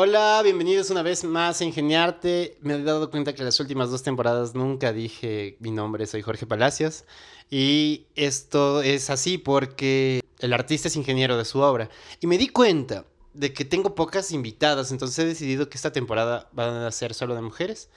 Hola, bienvenidos una vez más a Ingeniarte. Me he dado cuenta que las últimas dos temporadas nunca dije mi nombre, soy Jorge Palacios. Y esto es así porque el artista es ingeniero de su obra. Y me di cuenta de que tengo pocas invitadas, entonces he decidido que esta temporada van a ser solo de mujeres.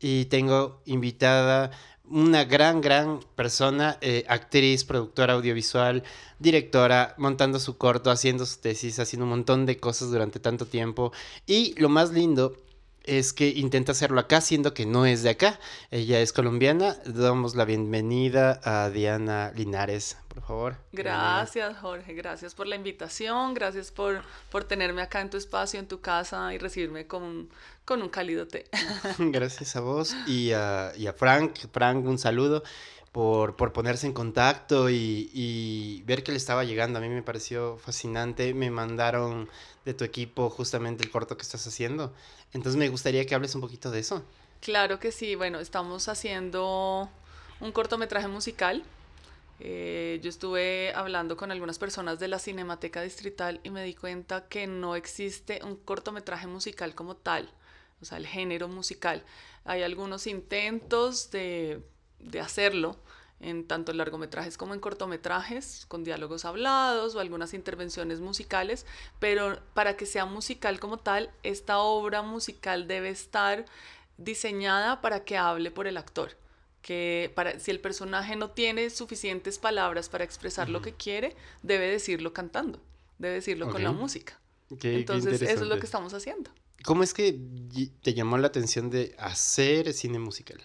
Y tengo invitada una gran, gran persona, eh, actriz, productora audiovisual, directora, montando su corto, haciendo su tesis, haciendo un montón de cosas durante tanto tiempo. Y lo más lindo es que intenta hacerlo acá, siendo que no es de acá. Ella es colombiana. Damos la bienvenida a Diana Linares, por favor. Gracias, Jorge. Gracias por la invitación. Gracias por, por tenerme acá en tu espacio, en tu casa y recibirme con un, con un cálido té. Gracias a vos y a, y a Frank. Frank, un saludo por, por ponerse en contacto y, y, ver que le estaba llegando. A mí me pareció fascinante. Me mandaron de tu equipo justamente el corto que estás haciendo. Entonces me gustaría que hables un poquito de eso. Claro que sí. Bueno, estamos haciendo un cortometraje musical. Eh, yo estuve hablando con algunas personas de la Cinemateca Distrital y me di cuenta que no existe un cortometraje musical como tal, o sea, el género musical. Hay algunos intentos de de hacerlo en tanto largometrajes como en cortometrajes, con diálogos hablados o algunas intervenciones musicales, pero para que sea musical como tal, esta obra musical debe estar diseñada para que hable por el actor. Que para, si el personaje no tiene suficientes palabras para expresar lo que quiere, debe decirlo cantando, debe decirlo con la música. Entonces, eso es lo que estamos haciendo. ¿Cómo es que te llamó la atención de hacer cine musical?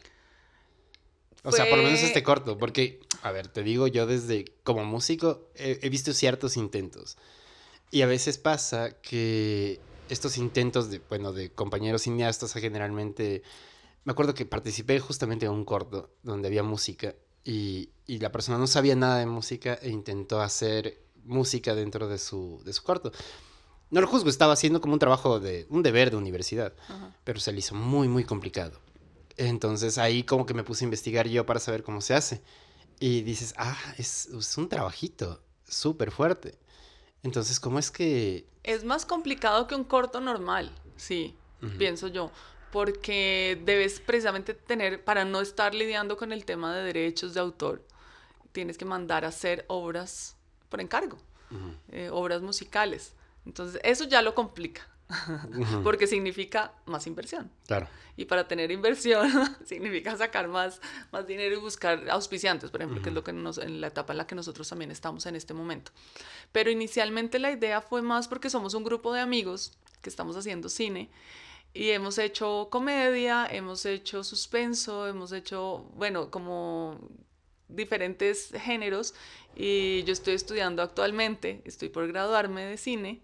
O sea, por lo menos este corto, porque, a ver, te digo, yo desde como músico he, visto ciertos intentos. Y a veces pasa que estos intentos de, bueno, de compañeros cineastas generalmente... Me acuerdo que participé justamente en un corto donde había música y, y, la persona no sabía nada de música e intentó hacer música dentro de su, de su corto. No lo juzgo, estaba haciendo como un trabajo de un deber de universidad, pero se le hizo muy, muy complicado. Entonces ahí como que me puse a investigar yo para saber cómo se hace. Y dices, ah, es, un trabajito súper fuerte. Entonces, ¿cómo es que...? Es más complicado que un corto normal, sí, pienso yo. Porque debes precisamente tener, para no estar lidiando con el tema de derechos de autor, tienes que mandar a hacer obras por encargo, eh, obras musicales. Entonces, eso ya lo complica. Porque significa más inversión. Claro. Y para tener inversión significa sacar más, más dinero y buscar auspiciantes, por ejemplo, que es lo que nos, en la etapa en la que nosotros también estamos en este momento. Pero inicialmente la idea fue más porque somos un grupo de amigos que estamos haciendo cine y hemos hecho comedia, hemos hecho suspenso, hemos hecho, bueno, como diferentes géneros y yo estoy estudiando actualmente, estoy por graduarme de cine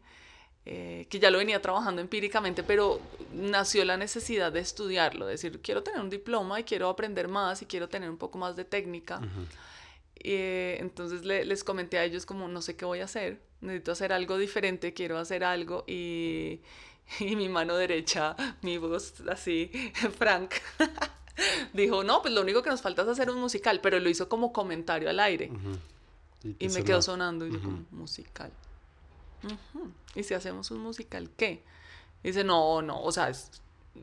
eh, que ya lo venía trabajando empíricamente, pero nació la necesidad de estudiarlo, de decir, quiero tener un diploma y quiero aprender más y quiero tener un poco más de técnica. Eh, entonces les comenté a ellos como, no sé qué voy a hacer, necesito hacer algo diferente, quiero hacer algo y, y mi mano derecha, mi voz así, Frank. dijo, no, pues lo único que nos falta es hacer un musical, pero lo hizo como comentario al aire. Y, me quedó sonando y yo como, musical. ¿Y si hacemos un musical qué? dice, no, no, o sea,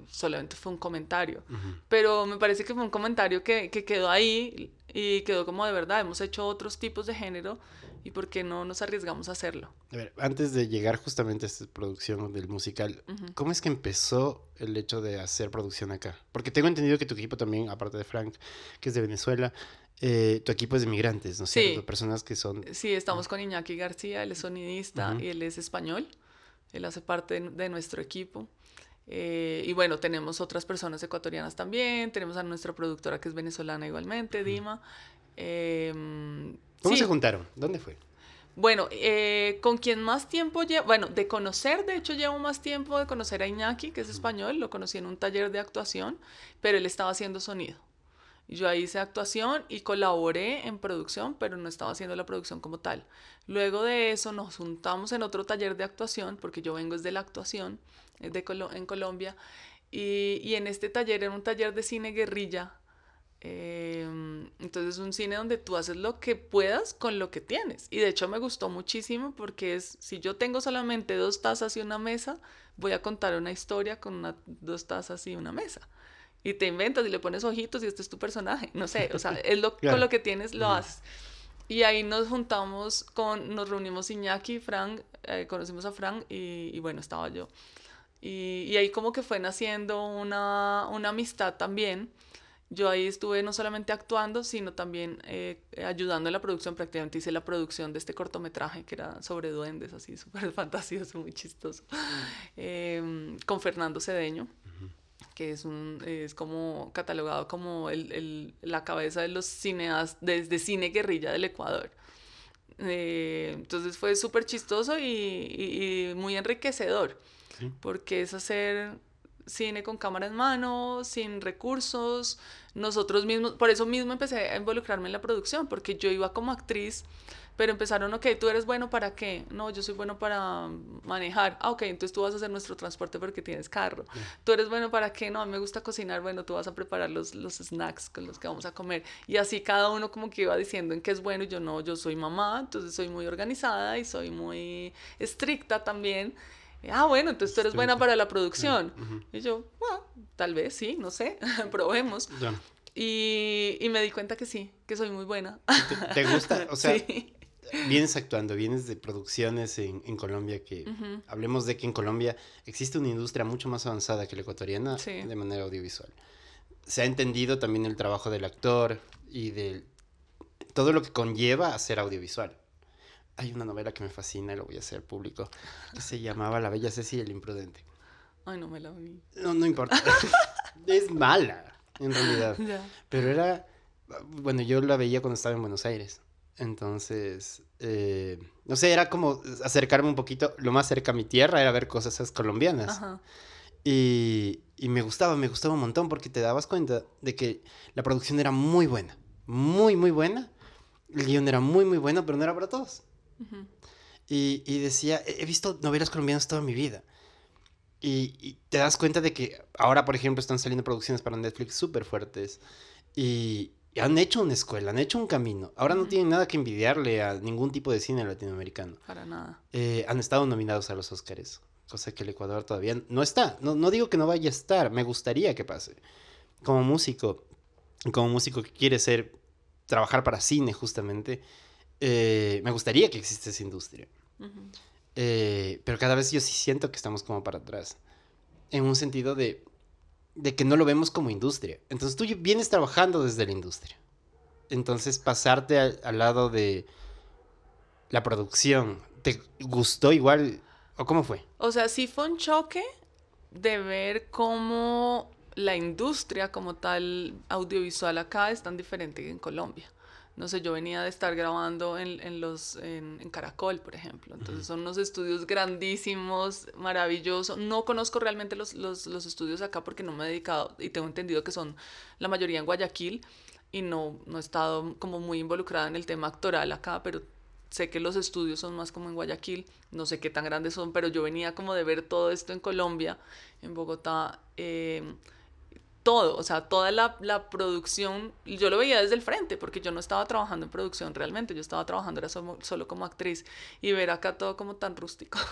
solamente fue un comentario. Pero me parece que fue un comentario que, que, quedó ahí y quedó como de verdad, hemos hecho otros tipos de género y por qué no nos arriesgamos a hacerlo. A ver, antes de llegar justamente a esta producción del musical, ¿cómo es que empezó el hecho de hacer producción acá? Porque tengo entendido que tu equipo también, aparte de Frank, que es de Venezuela, eh, tu equipo es de migrantes, ¿no es sí. cierto? Personas que son... Sí, estamos con Iñaki García, él es sonidista y él es español, él hace parte de, nuestro equipo. Eh, y bueno, tenemos otras personas ecuatorianas también, tenemos a nuestra productora que es venezolana igualmente, Dima. Em, ¿Cómo se juntaron? ¿Dónde fue? Bueno, eh, con quien más tiempo llevo, bueno, de conocer, de hecho llevo más tiempo de conocer a Iñaki, que es español, lo conocí en un taller de actuación, pero él estaba haciendo sonido. Yo ahí hice actuación y colaboré en producción, pero no estaba haciendo la producción como tal. Luego de eso nos juntamos en otro taller de actuación, porque yo vengo desde la actuación de en Colombia, y, y, en este taller era un taller de cine guerrilla. Eh, entonces un cine donde tú haces lo que puedas con lo que tienes. Y de hecho me gustó muchísimo porque es, si yo tengo solamente dos tazas y una mesa, voy a contar una historia con una, dos tazas y una mesa. Y te inventas y le pones ojitos y este es tu personaje. No sé, o sea, es lo, con lo que tienes lo haces. Y ahí nos juntamos con, nos reunimos Iñaki, Frank, eh, conocimos a Frank y, y, bueno, estaba yo. Y, y, ahí como que fue naciendo una, una amistad también. Yo ahí estuve no solamente actuando, sino también eh, ayudando en la producción. Prácticamente hice la producción de este cortometraje que era sobre duendes, así súper fantasioso, muy chistoso, eh, con Fernando Cedeño que es, un, es como catalogado como el, el, la cabeza de los cineastas, desde cine guerrilla del Ecuador. Eh, entonces fue súper chistoso y, y, y, muy enriquecedor, sí. porque es hacer cine con cámara en mano, sin recursos, nosotros mismos, por eso mismo empecé a involucrarme en la producción, porque yo iba como actriz pero empezaron, ok, tú eres bueno para qué? No, yo soy bueno para manejar. Ah, ok, entonces tú vas a hacer nuestro transporte porque tienes carro. Yeah. Tú eres bueno para qué? No, a mí me gusta cocinar. Bueno, tú vas a preparar los, los snacks con los que vamos a comer. Y así cada uno como que iba diciendo en qué es bueno. Y yo no, yo soy mamá, entonces soy muy organizada y soy muy estricta también. Ah, bueno, entonces tú eres buena para la producción. Uh -huh. Y yo, bueno, tal vez sí, no sé, probemos. Yeah. Y, y, me di cuenta que sí, que soy muy buena. ¿Te, te gusta? O sea, sí vienes actuando, vienes de producciones en, en Colombia, que uh -huh. hablemos de que en Colombia existe una industria mucho más avanzada que la ecuatoriana sí. de manera audiovisual. Se ha entendido también el trabajo del actor y de todo lo que conlleva hacer audiovisual. Hay una novela que me fascina y lo voy a hacer público, que se llamaba La Bella Ceci y el Imprudente. Ay, no me la vi. No, no importa. es mala, en realidad. Pero era, bueno, yo la veía cuando estaba en Buenos Aires. Entonces, eh, no sé, era como acercarme un poquito, lo más cerca a mi tierra era ver cosas colombianas. Ajá. Y, y, me gustaba, me gustaba un montón porque te dabas cuenta de que la producción era muy buena, muy, muy buena. El guion era muy, muy bueno, pero no era para todos. Uh -huh. y, y, decía, he visto novelas colombianas toda mi vida. Y, y, te das cuenta de que ahora, por ejemplo, están saliendo producciones para Netflix súper fuertes. Y, y han hecho una escuela, han hecho un camino. Ahora no tienen nada que envidiarle a ningún tipo de cine latinoamericano. Para nada. Eh, han estado nominados a los Oscars, cosa que el Ecuador todavía no está. No, no digo que no vaya a estar, me gustaría que pase. Como músico, como músico que quiere ser, trabajar para cine justamente, eh, me gustaría que exista esa industria. Uh -huh. eh, pero cada vez yo sí siento que estamos como para atrás. En un sentido de de que no lo vemos como industria. Entonces tú vienes trabajando desde la industria. Entonces pasarte al, al lado de la producción, ¿te gustó igual o cómo fue? O sea, sí fue un choque de ver cómo la industria como tal audiovisual acá es tan diferente que en Colombia no sé, yo venía de estar grabando en, en los, en, en, Caracol, por ejemplo. Entonces son unos estudios grandísimos, maravillosos. No conozco realmente los, los, los, estudios acá porque no me he dedicado y tengo entendido que son la mayoría en Guayaquil y no, no he estado como muy involucrada en el tema actoral acá, pero sé que los estudios son más como en Guayaquil, no sé qué tan grandes son, pero yo venía como de ver todo esto en Colombia, en Bogotá. Eh, todo, o sea, toda la, la, producción, yo lo veía desde el frente, porque yo no estaba trabajando en producción realmente, yo estaba trabajando era solo, solo como actriz, y ver acá todo como tan rústico.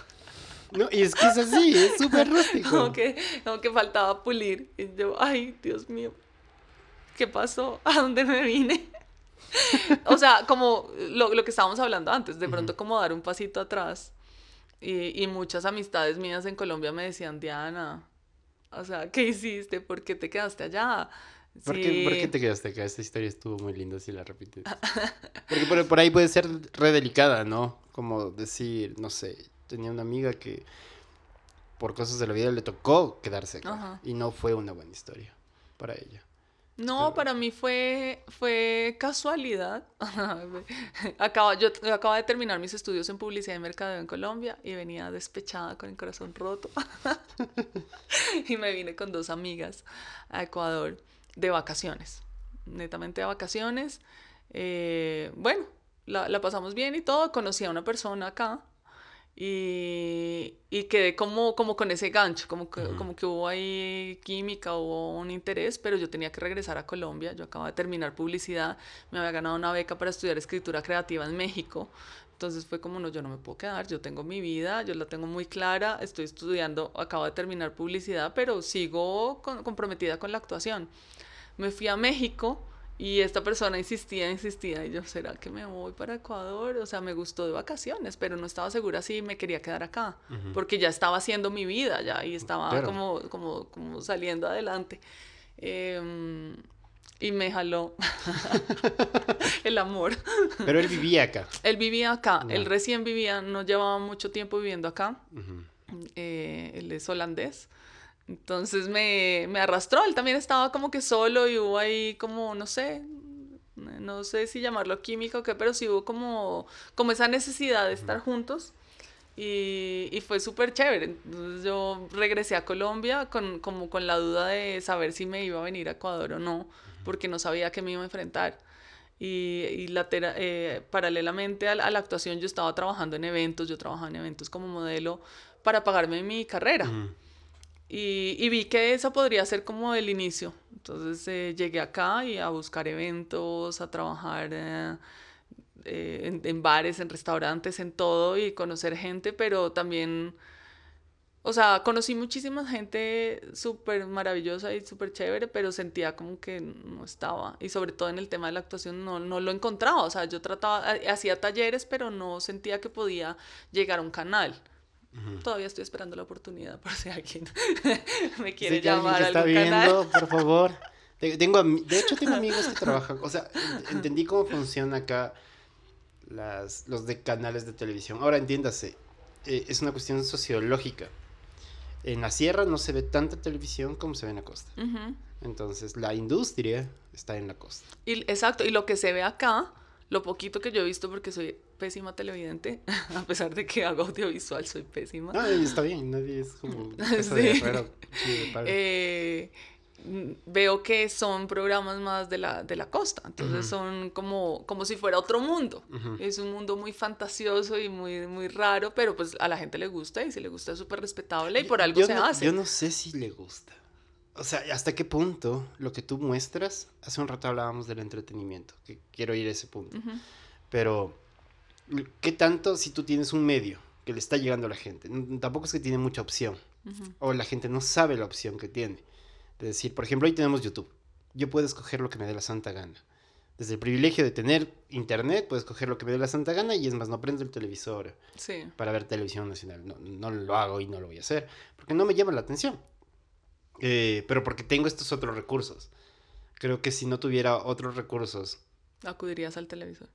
No, y es que es así, es súper rústico. como, que, como que faltaba pulir, y yo, ay, Dios mío, ¿qué pasó? ¿A dónde me vine? o sea, como lo, lo, que estábamos hablando antes, de pronto como dar un pasito atrás, y, y muchas amistades mías en Colombia me decían, Diana, o sea, ¿qué hiciste? ¿Por qué te quedaste allá? ¿Por, sí. qué, ¿Por, qué, te quedaste acá? Esta historia estuvo muy linda si la repites. Porque por, por, ahí puede ser re delicada, ¿no? Como decir, no sé, tenía una amiga que por cosas de la vida le tocó quedarse acá. Ajá. Y no fue una buena historia para ella. No, para mí fue, fue casualidad. acaba, yo acabo de terminar mis estudios en publicidad y mercadeo en Colombia y venía despechada con el corazón roto. y me vine con dos amigas a Ecuador de vacaciones, netamente de vacaciones. Eh, bueno, la, la, pasamos bien y todo. Conocí a una persona acá y, y quedé como, como con ese gancho, como que, uh -huh. como que hubo ahí química, hubo un interés, pero yo tenía que regresar a Colombia. Yo acababa de terminar publicidad, me había ganado una beca para estudiar escritura creativa en México. Entonces fue como, no, yo no me puedo quedar, yo tengo mi vida, yo la tengo muy clara, estoy estudiando, acabo de terminar publicidad, pero sigo comprometida con la actuación. Me fui a México y esta persona insistía, insistía, y yo, ¿será que me voy para Ecuador? O sea, me gustó de vacaciones, pero no estaba segura si me quería quedar acá, porque ya estaba haciendo mi vida ya y estaba como, como, como saliendo adelante. Eh, y me jaló el amor. Pero él vivía acá. Él vivía acá, él recién vivía, no llevaba mucho tiempo viviendo acá. Eh, él es holandés. Entonces me, me, arrastró, él también estaba como que solo y hubo ahí como, no sé, no sé si llamarlo química o qué, pero sí hubo como, como esa necesidad de estar juntos. Y, y, fue súper chévere. Entonces yo regresé a Colombia con, como con la duda de saber si me iba a venir a Ecuador o no porque no sabía que me iba a enfrentar. Y, y eh, paralelamente a la, actuación yo estaba trabajando en eventos, yo trabajaba en eventos como modelo para pagarme mi carrera. Y, y, vi que esa podría ser como el inicio. Entonces eh, llegué acá y a buscar eventos, a trabajar eh, en, en, bares, en restaurantes, en todo y conocer gente, pero también o sea, conocí muchísima gente súper maravillosa y súper chévere, pero sentía como que no estaba. Y sobre todo en el tema de la actuación no, no lo encontraba. O sea, yo trataba, hacía talleres, pero no sentía que podía llegar a un canal. Todavía estoy esperando la oportunidad por si alguien me quiere llamar a algún viendo, por favor. Tengo, de hecho, tengo amigos que trabajan. O sea, entendí cómo funciona acá las, los de canales de televisión. Ahora entiéndase, eh, es una cuestión sociológica en la sierra no se ve tanta televisión como se ve en la costa. Entonces, la industria está en la costa. Y, exacto, y lo que se ve acá, lo poquito que yo he visto, porque soy pésima televidente, a pesar de que hago audiovisual, soy pésima. No, está bien, nadie es como... sí. eh, veo que son programas más de la, de la costa, entonces son como, como si fuera otro mundo. Es un mundo muy fantasioso y muy, muy raro, pero pues a la gente le gusta y si le gusta es súper respetable y por algo se hace. Yo no sé si le gusta. O sea, ¿hasta qué punto lo que tú muestras? Hace un rato hablábamos del entretenimiento, que quiero ir a ese punto. Pero, ¿qué tanto si tú tienes un medio que le está llegando a la gente? Tampoco es que tiene mucha opción. O la gente no sabe la opción que tiene. Es decir, por ejemplo, hoy tenemos YouTube. Yo puedo escoger lo que me dé la santa gana. Desde el privilegio de tener internet, puedo escoger lo que me dé la santa gana y es más, no prendo el televisor para ver televisión nacional. No, no, lo hago y no lo voy a hacer porque no me llama la atención. Eh, pero porque tengo estos otros recursos. Creo que si no tuviera otros recursos... Acudirías al televisor.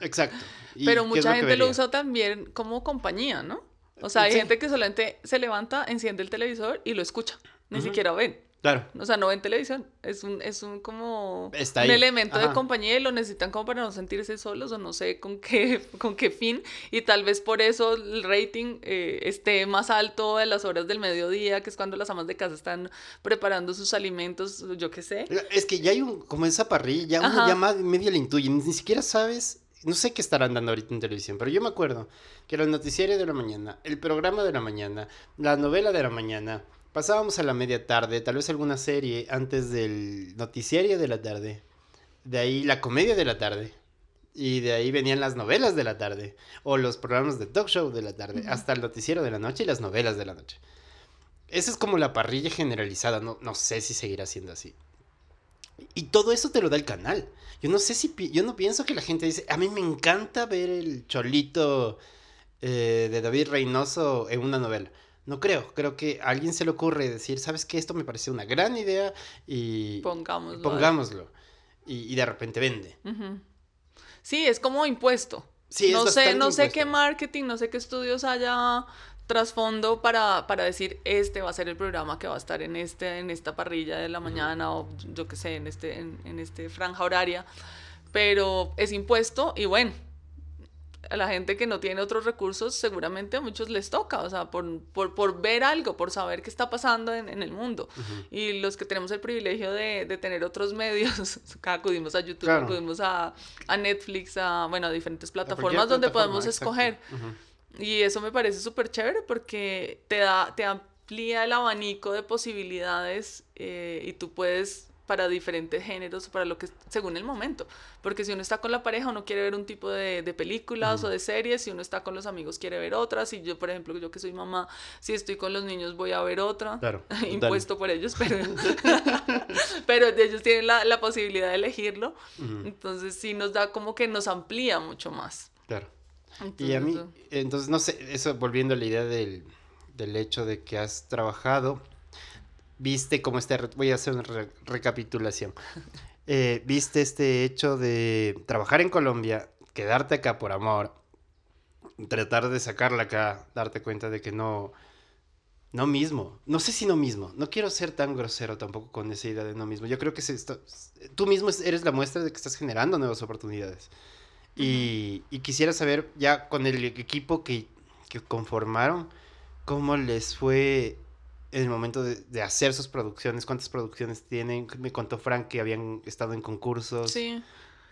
Exacto. pero mucha gente lo usa también como compañía, ¿no? O sea, hay gente que solamente se levanta, enciende el televisor y lo escucha. Ni siquiera ven. Claro. O sea, no ven televisión. Es un, es un como un elemento de compañía y lo necesitan como para no sentirse solos o no sé con qué, con qué fin. Y tal vez por eso el rating eh, esté más alto en las horas del mediodía, que es cuando las amas de casa están preparando sus alimentos, yo qué sé. Es que ya hay un, como esa parrilla, ya uno ya más medio le intuye, ni siquiera sabes no sé qué estarán dando ahorita en televisión, pero yo me acuerdo que era el de la mañana, el programa de la mañana, la novela de la mañana, pasábamos a la media tarde, tal vez alguna serie antes del noticiario de la tarde. De ahí la comedia de la tarde. Y de ahí venían las novelas de la tarde. O los programas de talk show de la tarde. Hasta el noticiero de la noche y las novelas de la noche. Esa es como la parrilla generalizada. No, no sé si seguirá siendo así. Y todo eso te lo da el canal. Yo no sé si. Yo no pienso que la gente dice. A mí me encanta ver el cholito eh, de David Reynoso en una novela. No creo, creo que a alguien se le ocurre decir, ¿sabes qué? Esto me parece una gran idea y pongámoslo. Pongámoslo. Y, de repente vende. Sí, es como impuesto. Sí, no sé, no sé qué marketing, no sé qué estudios haya trasfondo para, para decir este va a ser el programa que va a estar en este en esta parrilla de la mañana o yo qué sé en este en, en este franja horaria pero es impuesto y bueno a la gente que no tiene otros recursos, seguramente a muchos les toca, o sea, por, por, por ver algo, por saber qué está pasando en, en el mundo. Y los que tenemos el privilegio de, de tener otros medios, acudimos a YouTube, acudimos a, a, Netflix, a, bueno, a diferentes plataformas donde podemos escoger. Y eso me parece súper chévere porque te da, te amplía el abanico de posibilidades eh, y tú puedes para diferentes géneros, para lo que según el momento. Porque si uno está con la pareja, uno quiere ver un tipo de, de películas o de series, si uno está con los amigos, quiere ver otras. Y yo, por ejemplo, yo que soy mamá, si estoy con los niños, voy a ver otra. Claro. Impuesto por ellos, pero, pero ellos tienen la, la posibilidad de elegirlo. Entonces, sí nos da como que nos amplía mucho más. Claro. y a mí, entonces, no sé, eso volviendo a la idea del, del hecho de que has trabajado viste como este, voy a hacer una recapitulación, eh, viste este hecho de trabajar en Colombia, quedarte acá por amor, tratar de sacarla acá, darte cuenta de que no, no mismo, no sé si no mismo, no quiero ser tan grosero tampoco con esa idea de no mismo, yo creo que tú mismo eres la muestra de que estás generando nuevas oportunidades. Y, y quisiera saber ya con el equipo que, que conformaron, cómo les fue en el momento de, hacer sus producciones, cuántas producciones tienen. Me contó Frank que habían estado en concursos. Sí.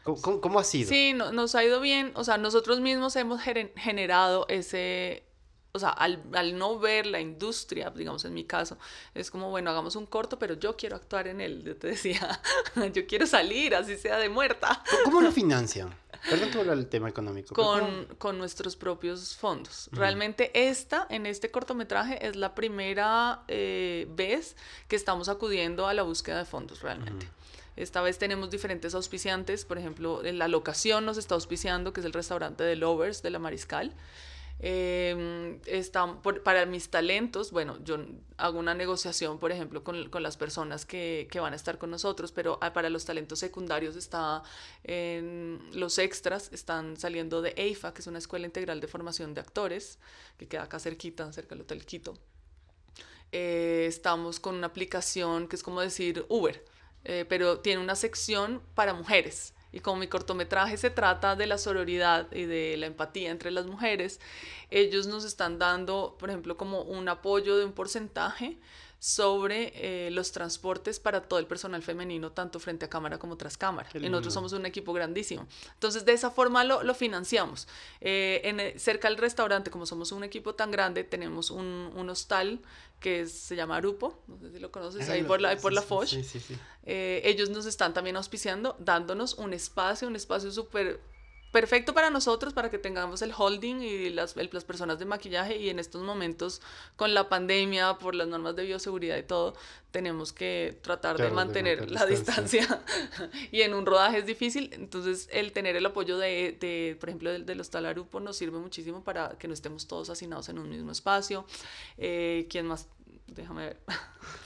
¿Cómo, ha sido? Sí, nos ha ido bien. O sea, nosotros mismos hemos generado ese... O sea, al, no ver la industria, digamos en mi caso, es como, bueno, hagamos un corto, pero yo quiero actuar en él. Yo te decía, yo quiero salir, así sea de muerta. ¿Cómo lo financian? Perdón que el tema económico. Con, con, nuestros propios fondos. Realmente esta, en este cortometraje, es la primera eh, vez que estamos acudiendo a la búsqueda de fondos realmente. Esta vez tenemos diferentes auspiciantes, por ejemplo, en la locación nos está auspiciando, que es el restaurante de Lovers de la Mariscal. Eh, para mis talentos, bueno, yo hago una negociación, por ejemplo, con, con las personas que, que, van a estar con nosotros, pero ah, para los talentos secundarios está en los extras, están saliendo de EIFA, que es una escuela integral de formación de actores, que queda acá cerquita, cerca del Hotel Quito. Eh, estamos con una aplicación que es como decir Uber, eh, pero tiene una sección para mujeres. Y como mi cortometraje se trata de la sororidad y de la empatía entre las mujeres, ellos nos están dando, por ejemplo, como un apoyo de un porcentaje sobre eh, los transportes para todo el personal femenino, tanto frente a cámara como tras cámara. Y nosotros somos un equipo grandísimo. Entonces, de esa forma lo, lo financiamos. Eh, en, cerca del restaurante, como somos un equipo tan grande, tenemos un, un hostal que se llama Arupo, no sé si lo conoces, ahí por la, por la Foch. Eh, ellos nos están también auspiciando, dándonos un espacio, un espacio súper perfecto para nosotros, para que tengamos el holding y las, las personas de maquillaje y en estos momentos con la pandemia, por las normas de bioseguridad y todo, tenemos que tratar de mantener la distancia, y en un rodaje es difícil, entonces el tener el apoyo de, de por ejemplo, del, del Hostal Arupo nos sirve muchísimo para que no estemos todos hacinados en un mismo espacio. Eh, ¿Quién más? Déjame ver.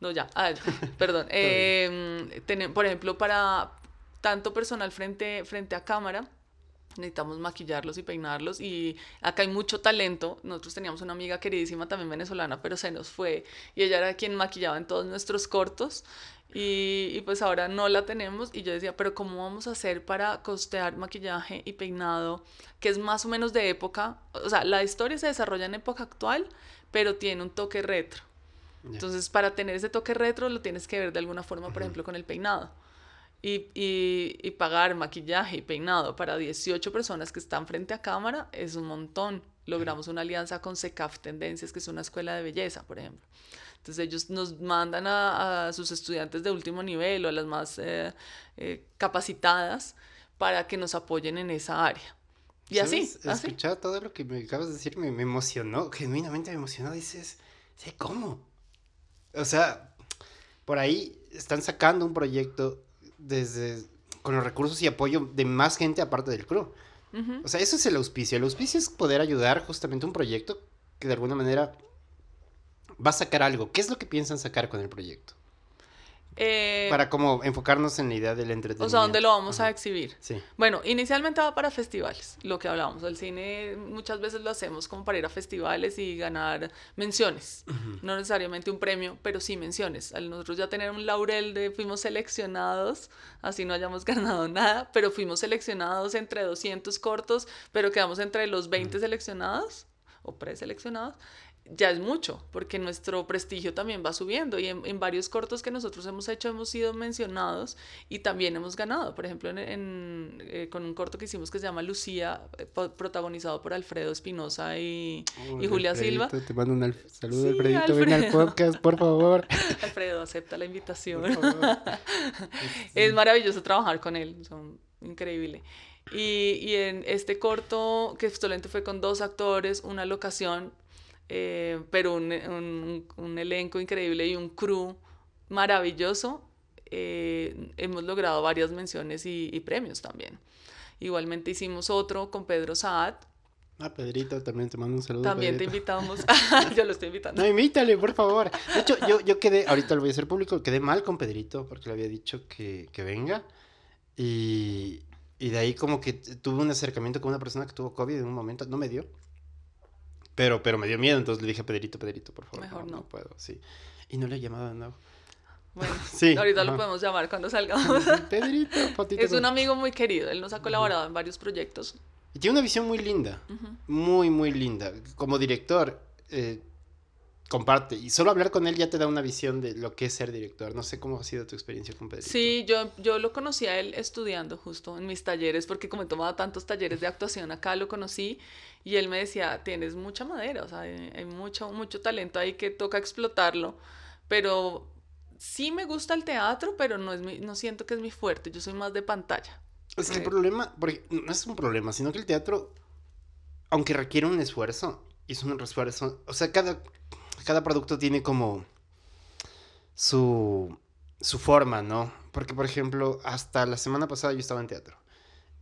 No, ya, perdón. Eh, por ejemplo, para, tanto personal frente, frente a cámara, necesitamos maquillarlos y peinarlos y acá hay mucho talento. Nosotros teníamos una amiga queridísima también venezolana, pero se nos fue y ella era quien maquillaba en todos nuestros cortos y, y, pues ahora no la tenemos y yo decía, pero ¿cómo vamos a hacer para costear maquillaje y peinado que es más o menos de época? O sea, la historia se desarrolla en época actual, pero tiene un toque retro. Entonces, para tener ese toque retro lo tienes que ver de alguna forma, por ejemplo, con el peinado y, y, pagar maquillaje y peinado para 18 personas que están frente a cámara es un montón. Logramos una alianza con SECAF Tendencias, que es una escuela de belleza, por ejemplo. Entonces ellos nos mandan a, a sus estudiantes de último nivel o a las más eh, eh, capacitadas para que nos apoyen en esa área. Y así. Escuchar todo lo que me acabas de decir me, me emocionó, genuinamente me emocionó. Dices, ¿cómo? O sea, por ahí están sacando un proyecto desde con los recursos y apoyo de más gente aparte del crew. O sea, eso es el auspicio. El auspicio es poder ayudar justamente a un proyecto que de alguna manera va a sacar algo. ¿Qué es lo que piensan sacar con el proyecto? Eh, para como enfocarnos en la idea del entretenimiento. O sea, ¿dónde lo vamos a exhibir? Sí. Bueno, inicialmente va para festivales, lo que hablábamos. El cine muchas veces lo hacemos como para ir a festivales y ganar menciones. No necesariamente un premio, pero sí menciones. Al nosotros ya tener un laurel de fuimos seleccionados, así no hayamos ganado nada, pero fuimos seleccionados entre 200 cortos, pero quedamos entre los 20 seleccionados o preseleccionados ya es mucho, porque nuestro prestigio también va subiendo y en, varios cortos que nosotros hemos hecho hemos sido mencionados y también hemos ganado. Por ejemplo, en, eh, con un corto que hicimos que se llama Lucía, eh, protagonizado por Alfredo Espinosa y, Julia Silva. Te mando un saludo, Alfredito, ven al podcast, por favor. Alfredo, acepta la invitación. es maravilloso trabajar con él, son increíble. Y, y en este corto, que solamente fue con dos actores, una locación eh, pero un, un, elenco increíble y un crew maravilloso. Eh, hemos logrado varias menciones y, premios también. Igualmente hicimos otro con Pedro Saad. Ah, Pedrito, también te mando un saludo. También te invitamos. yo lo estoy invitando. No, invítale, por favor. De hecho, yo, yo quedé, ahorita lo voy a hacer público, quedé mal con Pedrito porque le había dicho que, que venga. Y, y de ahí como que tuve un acercamiento con una persona que tuvo COVID en un momento, no me dio. Pero, pero me dio miedo, entonces le dije, Pedrito, Pedrito, por favor. Mejor no. No, puedo, sí. Y no le he llamado de nuevo. Bueno, sí, ahorita lo podemos llamar cuando salgamos. Pedrito, patito. Es un amigo muy querido, él nos ha colaborado en varios proyectos. Y tiene una visión muy linda, muy, muy linda. Como director, eh, comparte. Y solo hablar con él ya te da una visión de lo que es ser director. No sé cómo ha sido tu experiencia con Pedrito. Sí, yo, yo lo conocí a él estudiando justo en mis talleres, porque como he tomado tantos talleres de actuación acá, lo conocí y él me decía, tienes mucha madera, o sea, hay, mucho, mucho talento ahí que toca explotarlo, pero sí me gusta el teatro, pero no, es mi, no siento que es mi fuerte, yo soy más de pantalla. Es que el problema, porque no es un problema, sino que el teatro, aunque requiere un esfuerzo, es un esfuerzo, o sea, cada, cada producto tiene como su, su forma, ¿no? Porque, por ejemplo, hasta la semana pasada yo estaba en teatro.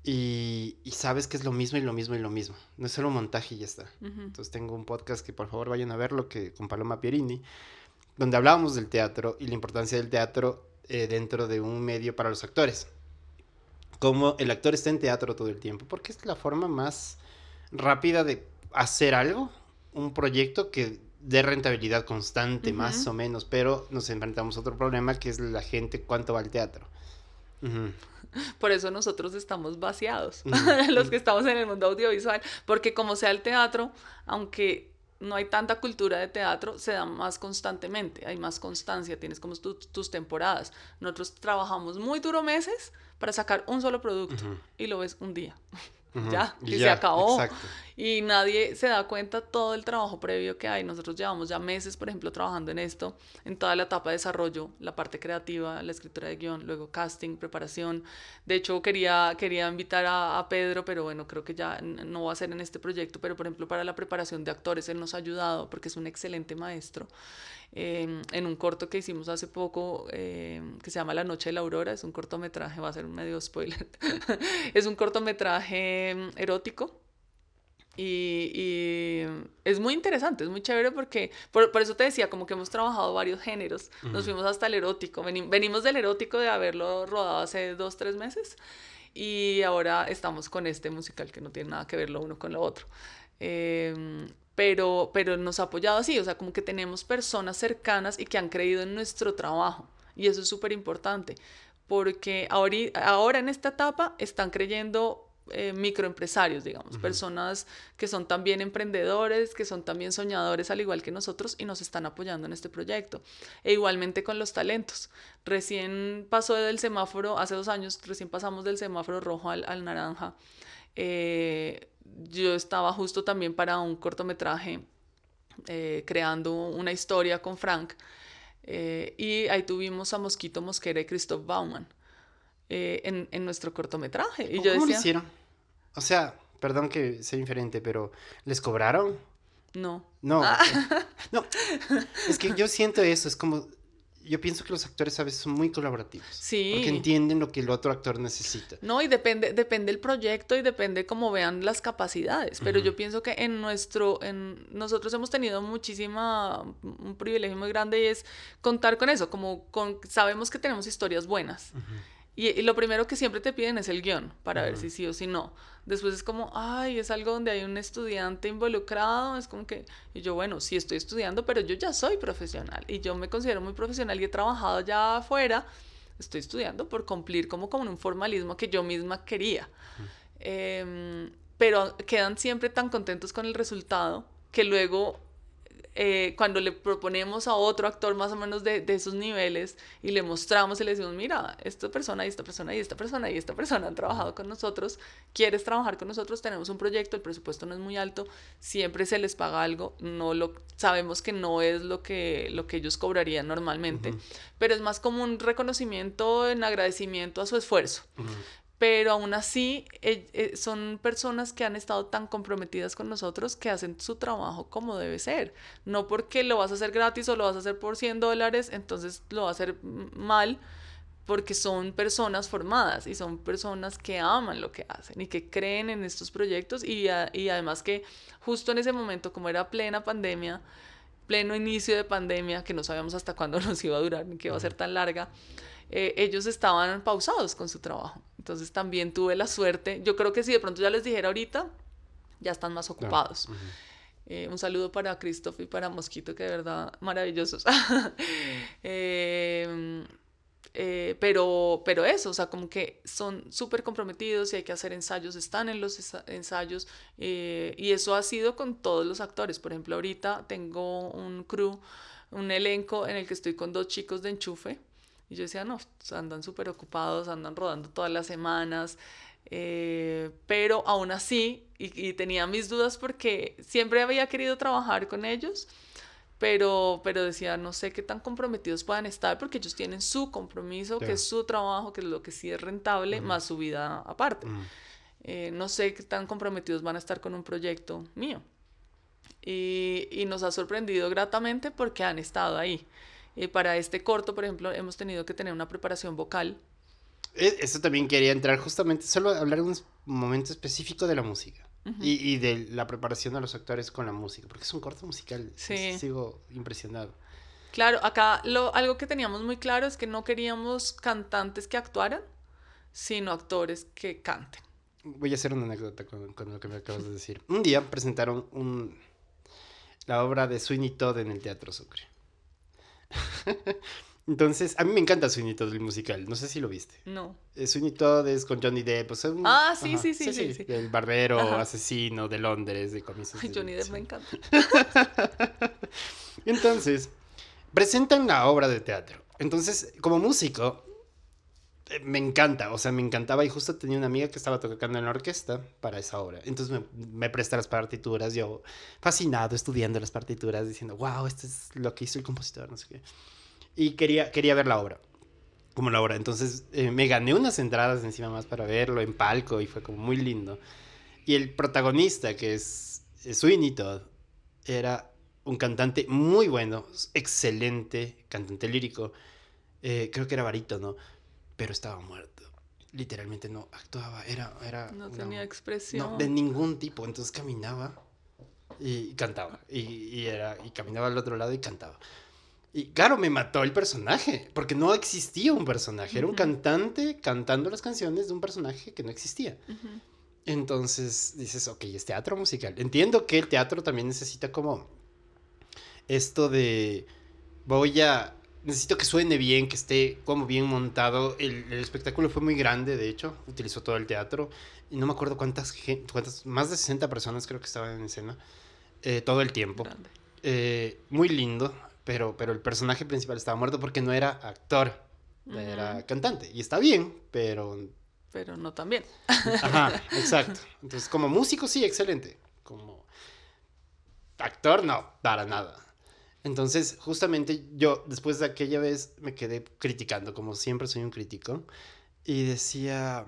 Y, y, sabes que es lo mismo y lo mismo y lo mismo. No es solo un montaje y ya está. Entonces tengo un podcast que por favor vayan a verlo que, con Paloma Pierini, donde hablábamos del teatro y la importancia del teatro eh, dentro de un medio para los actores. Como el actor está en teatro todo el tiempo, porque es la forma más rápida de hacer algo, un proyecto que dé rentabilidad constante, más o menos, pero nos enfrentamos a otro problema que es la gente cuánto va al teatro. Por eso nosotros estamos vaciados, los que estamos en el mundo audiovisual, porque como sea el teatro, aunque no hay tanta cultura de teatro, se da más constantemente, hay más constancia, tienes como tus temporadas. Nosotros trabajamos muy duro meses para sacar un solo producto y lo ves un día ya, y, se acabó. Y nadie se da cuenta todo el trabajo previo que hay. Nosotros llevamos ya meses, por ejemplo, trabajando en esto, en toda la etapa de desarrollo, la parte creativa, la escritura de guion, luego casting, preparación. De hecho, quería, quería invitar a, a Pedro, pero bueno, creo que ya no va a ser en este proyecto, pero por ejemplo, para la preparación de actores, él nos ha ayudado porque es un excelente maestro. Em, en un corto que hicimos hace poco em, que se llama La Noche de la Aurora, es un cortometraje, va a ser un medio spoiler, es un cortometraje em, erótico. Y, es muy interesante, es muy chévere porque, por, eso te decía, como que hemos trabajado varios géneros, nos fuimos hasta el erótico, venimos del erótico de haberlo rodado hace dos, tres meses y ahora estamos con este musical que no tiene nada que ver lo uno con lo otro pero, pero nos ha apoyado así, o sea, como que tenemos personas cercanas y que han creído en nuestro trabajo. Y eso es súper importante, porque ahora, ahora en esta etapa están creyendo eh, microempresarios, digamos, personas que son también emprendedores, que son también soñadores al igual que nosotros y nos están apoyando en este proyecto. E igualmente con los talentos. Recién pasó del semáforo, hace dos años, recién pasamos del semáforo rojo al, al naranja. Eh, yo estaba justo también para un cortometraje eh, creando una historia con Frank eh, y ahí tuvimos a Mosquito Mosquera y Christoph Bauman eh, en, en, nuestro cortometraje. Y yo ¿Cómo lo hicieron? O sea, perdón que sea diferente, pero ¿les cobraron? No. No. Ah. No. Es que yo siento eso, es como yo pienso que los actores a veces son muy colaborativos. Sí. Porque entienden lo que el otro actor necesita. No, y depende, depende el proyecto y depende cómo vean las capacidades. Pero yo pienso que en nuestro, en nosotros hemos tenido muchísima, un privilegio muy grande y es contar con eso, como con, sabemos que tenemos historias buenas. Y, lo primero que siempre te piden es el guion para ver si sí o si no. Después es como, ay, es algo donde hay un estudiante involucrado. Es como que, y yo, bueno, sí estoy estudiando, pero yo ya soy profesional y yo me considero muy profesional y he trabajado ya afuera. Estoy estudiando por cumplir como con un formalismo que yo misma quería. Em, pero quedan siempre tan contentos con el resultado que luego eh, cuando le proponemos a otro actor más o menos de, de, esos niveles y le mostramos y le decimos, mira, esta persona y esta persona y esta persona y esta persona han trabajado con nosotros, quieres trabajar con nosotros, tenemos un proyecto, el presupuesto no es muy alto, siempre se les paga algo, no lo sabemos que no es lo que, lo que ellos cobrarían normalmente, pero es más como un reconocimiento en agradecimiento a su esfuerzo pero aún así eh, eh, son personas que han estado tan comprometidas con nosotros que hacen su trabajo como debe ser. No porque lo vas a hacer gratis o lo vas a hacer por 100 dólares, entonces lo va a hacer mal, porque son personas formadas y son personas que aman lo que hacen y que creen en estos proyectos y, y además que justo en ese momento, como era plena pandemia, pleno inicio de pandemia, que no sabíamos hasta cuándo nos iba a durar ni que iba a ser tan larga, eh, ellos estaban pausados con su trabajo. Entonces también tuve la suerte, yo creo que si de pronto ya les dijera ahorita, ya están más ocupados. Eh, un saludo para Christoph y para Mosquito, que de verdad maravillosos. Em, eh, pero, pero eso, o sea, como que son súper comprometidos y hay que hacer ensayos, están en los ensayos y eso ha sido con todos los actores. Por ejemplo, ahorita tengo un crew, un elenco en el que estoy con dos chicos de enchufe y yo decía, no, andan súper ocupados, andan rodando todas las semanas, eh, pero aún así, y, tenía mis dudas porque siempre había querido trabajar con ellos, pero, pero decía, no sé qué tan comprometidos puedan estar porque ellos tienen su compromiso, que es su trabajo, que es lo que sí es rentable, más su vida aparte. Eh, no sé qué tan comprometidos van a estar con un proyecto mío. Y, y nos ha sorprendido gratamente porque han estado ahí. Eh, para este corto, por ejemplo, hemos tenido que tener una preparación vocal. E, eso también quería entrar justamente, solo hablar de un momento específico de la música. y, y, de la preparación de los actores con la música, porque es un corto musical. Sí. Sigo impresionado. Claro, acá lo, algo que teníamos muy claro es que no queríamos cantantes que actuaran, sino actores que canten. Voy a hacer una anécdota con, con lo que me acabas de decir. Un día presentaron un, la obra de Sweeney Todd en el Teatro Sucre. Entonces, a mí me encanta Sweeney Todd el musical. No sé si lo viste. No. Eh, Sweeney Todd es con Johnny Depp. ah, sí, sí, sí, sí, El barbero asesino de Londres de comienzos. Ay, Johnny Depp me encanta. Entonces, presentan la obra de teatro. Entonces, como músico, me encanta. O sea, me encantaba. Y justo tenía una amiga que estaba tocando en la orquesta para esa obra. Entonces me, me presta las partituras. Yo, fascinado, estudiando las partituras, diciendo, wow, esto es lo que hizo el compositor, no sé qué y quería, quería ver la obra. Como la obra. Entonces eh, me gané unas entradas encima más para verlo en palco y fue como muy lindo. Y el protagonista, que es, Sweeney Todd, era un cantante muy bueno, excelente, cantante lírico. Eh, creo que era ¿no? Pero estaba muerto. Literalmente no actuaba, era... era no tenía expresión. No, de ningún tipo. Entonces caminaba y, cantaba. Y, y, era, y caminaba al otro lado y cantaba. Y claro, me mató el personaje, porque no existía un personaje, era un cantante cantando las canciones de un personaje que no existía. Entonces dices, ok, es teatro musical. Entiendo que el teatro también necesita como esto de, voy a, necesito que suene bien, que esté como bien montado. El, espectáculo fue muy grande, de hecho, utilizó todo el teatro. Y no me acuerdo cuántas, cuántas más de 60 personas creo que estaban en escena, eh, todo el tiempo. Eh, muy lindo, pero, pero el personaje principal estaba muerto porque no era actor, era cantante. Y está bien, pero... Pero no tan bien. Ajá, exacto. Entonces, como músico, sí, excelente. Como actor, no, para nada. Entonces, justamente yo, después de aquella vez, me quedé criticando, como siempre soy un crítico, y decía,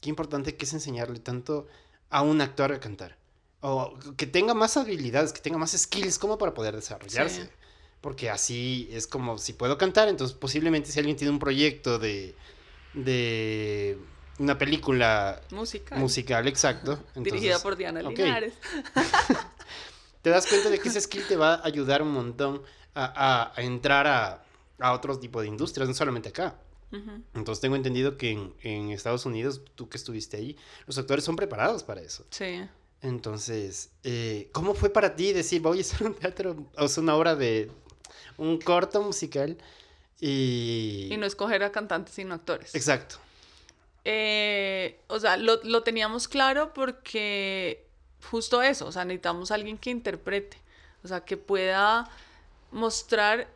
qué importante que es enseñarle tanto a un actor a cantar. O que tenga más habilidades, que tenga más skills como para poder desarrollarse porque así es como si puedo cantar, entonces posiblemente si alguien tiene un proyecto de, de una película musical, musical exacto. Dirigida por Diana Linares. te das cuenta de que ese skill te va a ayudar un montón a, a, entrar a, a, otro tipo de industrias, no solamente acá. Entonces tengo entendido que en, en, Estados Unidos, tú que estuviste ahí, los actores son preparados para eso. Sí. Entonces, eh, ¿cómo fue para ti decir, voy a hacer un teatro, o sea, una obra de, un corto musical y... Y no escoger a cantantes sino actores. Exacto. Eh, o sea, lo, teníamos claro porque justo eso, o sea, necesitamos a alguien que interprete. O sea, que pueda mostrar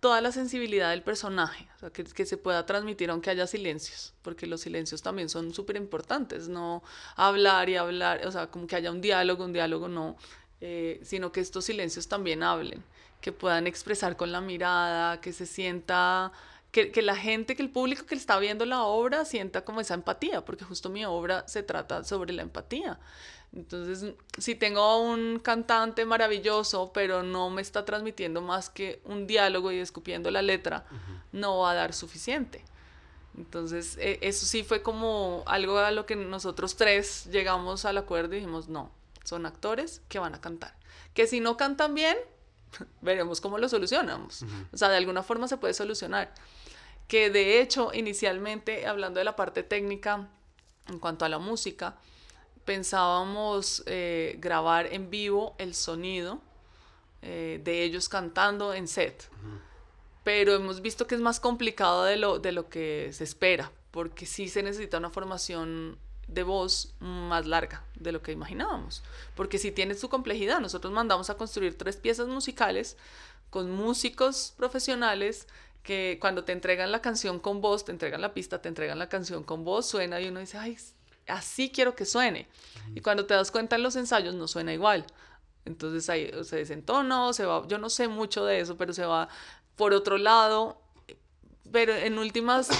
toda la sensibilidad del personaje, o sea, que, que, se pueda transmitir aunque haya silencios, porque los silencios también son súper importantes, no hablar y hablar, o sea, como que haya un diálogo, un diálogo no, eh, sino que estos silencios también hablen, que puedan expresar con la mirada, que se sienta, que, que la gente, que el público que está viendo la obra sienta como esa empatía, porque justo mi obra se trata sobre la empatía. Entonces, si tengo un cantante maravilloso, pero no me está transmitiendo más que un diálogo y escupiendo la letra, no va a dar suficiente. Entonces, e, eso sí fue como algo a lo que nosotros tres llegamos al acuerdo y dijimos, no, son actores que van a cantar. Que si no cantan bien, veremos cómo lo solucionamos. O sea, de alguna forma se puede solucionar. Que de hecho, inicialmente, hablando de la parte técnica, en cuanto a la música, pensábamos eh, grabar en vivo el sonido eh, de ellos cantando en set. Pero hemos visto que es más complicado de lo, de lo que se espera, porque sí se necesita una formación de voz más larga de lo que imaginábamos, porque sí tiene su complejidad. Nosotros mandamos a construir tres piezas musicales con músicos profesionales que cuando te entregan la canción con voz, te entregan la pista, te entregan la canción con voz, suena y uno dice, ay, así quiero que suene. Y cuando te das cuenta en los ensayos no suena igual. Entonces ahí se desentona, se va, yo no sé mucho de eso, pero se va por otro lado. Pero en últimas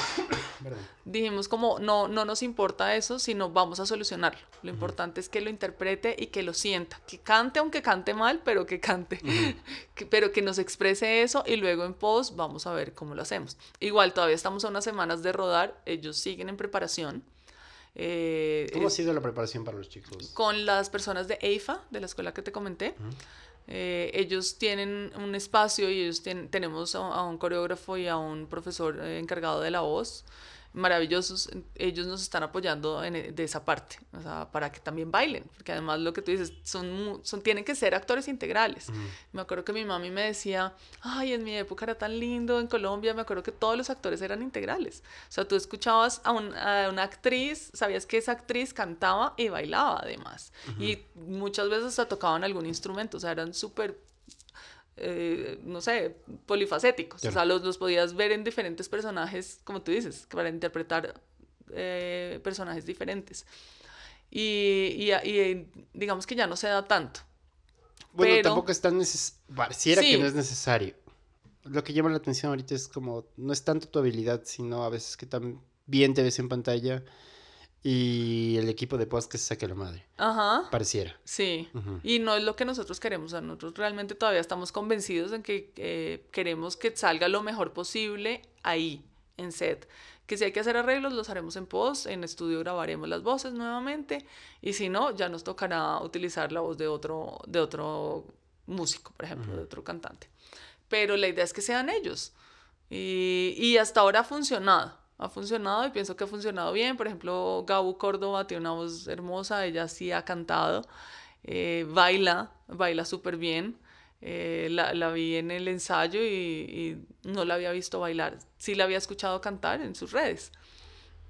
dijimos como no, no nos importa eso, sino vamos a solucionarlo. Lo importante es que lo interprete y que lo sienta, que cante aunque cante mal, pero que cante, pero que nos exprese eso y luego en post vamos a ver cómo lo hacemos. Igual todavía estamos a unas semanas de rodar, ellos siguen en preparación eh, ¿Cómo ha sido la preparación para los chicos? Con las personas de EIFA, de la escuela que te comenté. Eh, ellos tienen un espacio y ellos tienen, tenemos a, un coreógrafo y a un profesor eh, encargado de la voz maravillosos, ellos nos están apoyando en, e, de esa parte, o sea, para que también bailen, porque además lo que tú dices, son, son tienen que ser actores integrales. Me acuerdo que mi mami me decía, ay, en mi época era tan lindo, en Colombia me acuerdo que todos los actores eran integrales. O sea, tú escuchabas a, a una actriz, sabías que esa actriz cantaba y bailaba además, y muchas veces hasta tocaban algún instrumento, o sea, eran súper eh, no sé, polifacéticos. O sea, los, los podías ver en diferentes personajes, como tú dices, para interpretar eh, personajes diferentes. Y, y, y, digamos que ya no se da tanto. Bueno, tampoco es tan necesario. Pareciera que no es necesario. Lo que llama la atención ahorita es como, no es tanto tu habilidad, sino a veces que tan bien te ves en pantalla y el equipo de post que se saque la madre. Ajá. Pareciera. Sí. Y no es lo que nosotros queremos. O nosotros realmente todavía estamos convencidos en que eh, queremos que salga lo mejor posible ahí, en set. Que si hay que hacer arreglos, los haremos en post, en estudio grabaremos las voces nuevamente. Y si no, ya nos tocará utilizar la voz de otro, de otro músico, por ejemplo, de otro cantante. Pero la idea es que sean ellos. Y, y hasta ahora ha funcionado ha funcionado y pienso que ha funcionado bien. Por ejemplo, Gabu Córdoba tiene una voz hermosa, ella sí ha cantado, eh, baila, baila súper bien. Eh, la, la, vi en el ensayo y, y, no la había visto bailar. Sí la había escuchado cantar en sus redes.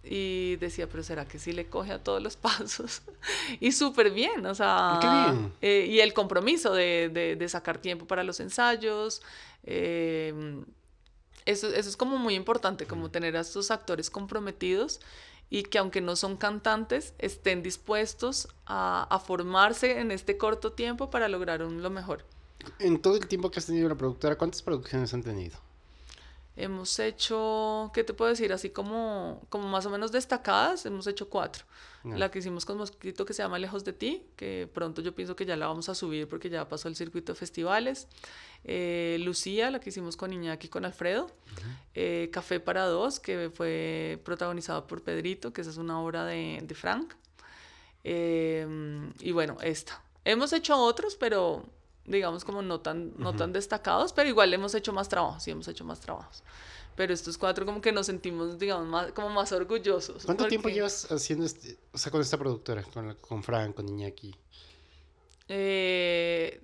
Y decía, pero ¿será que sí le coge a todos los pasos? y súper bien, o sea... Qué bien. Eh, y el compromiso de, de, de, sacar tiempo para los ensayos. Eh, eso, es como muy importante, como tener a estos actores comprometidos y que aunque no son cantantes, estén dispuestos a, formarse en este corto tiempo para lograr lo mejor. En todo el tiempo que has tenido la productora, ¿cuántas producciones han tenido? Hemos hecho, ¿qué te puedo decir? Así como, como más o menos destacadas, hemos hecho cuatro. La que hicimos con Mosquito que se llama Lejos de ti, que pronto yo pienso que ya la vamos a subir porque ya pasó el circuito de festivales. Eh, Lucía, la que hicimos con Iñaki y con Alfredo. Eh, Café para dos, que fue protagonizado por Pedrito, que esa es una obra de, de Frank. Em, y bueno, esta. Hemos hecho otros, pero digamos como no tan, no tan destacados, pero igual hemos hecho más trabajo, sí hemos hecho más trabajos. Pero estos cuatro como que nos sentimos, digamos, más, como más orgullosos. ¿Cuánto tiempo llevas haciendo este, o sea, con esta productora, con, con Fran, con Iñaki? Eh,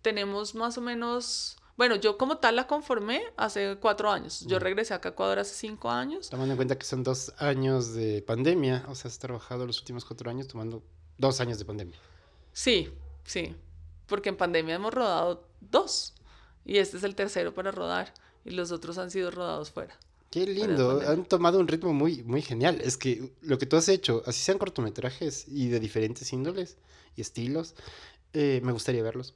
tenemos más o menos, bueno, yo como tal la conformé hace cuatro años. Yo regresé acá a Ecuador hace cinco años. Tomando en cuenta que son dos años de pandemia, o sea, has trabajado los últimos cuatro años tomando dos años de pandemia. Sí, sí. Porque en pandemia hemos rodado dos y este es el tercero para rodar y los otros han sido rodados fuera. Qué lindo, han tomado un ritmo muy, muy genial. Es que lo que tú has hecho, así sean cortometrajes y de diferentes índoles y estilos, eh, me gustaría verlos.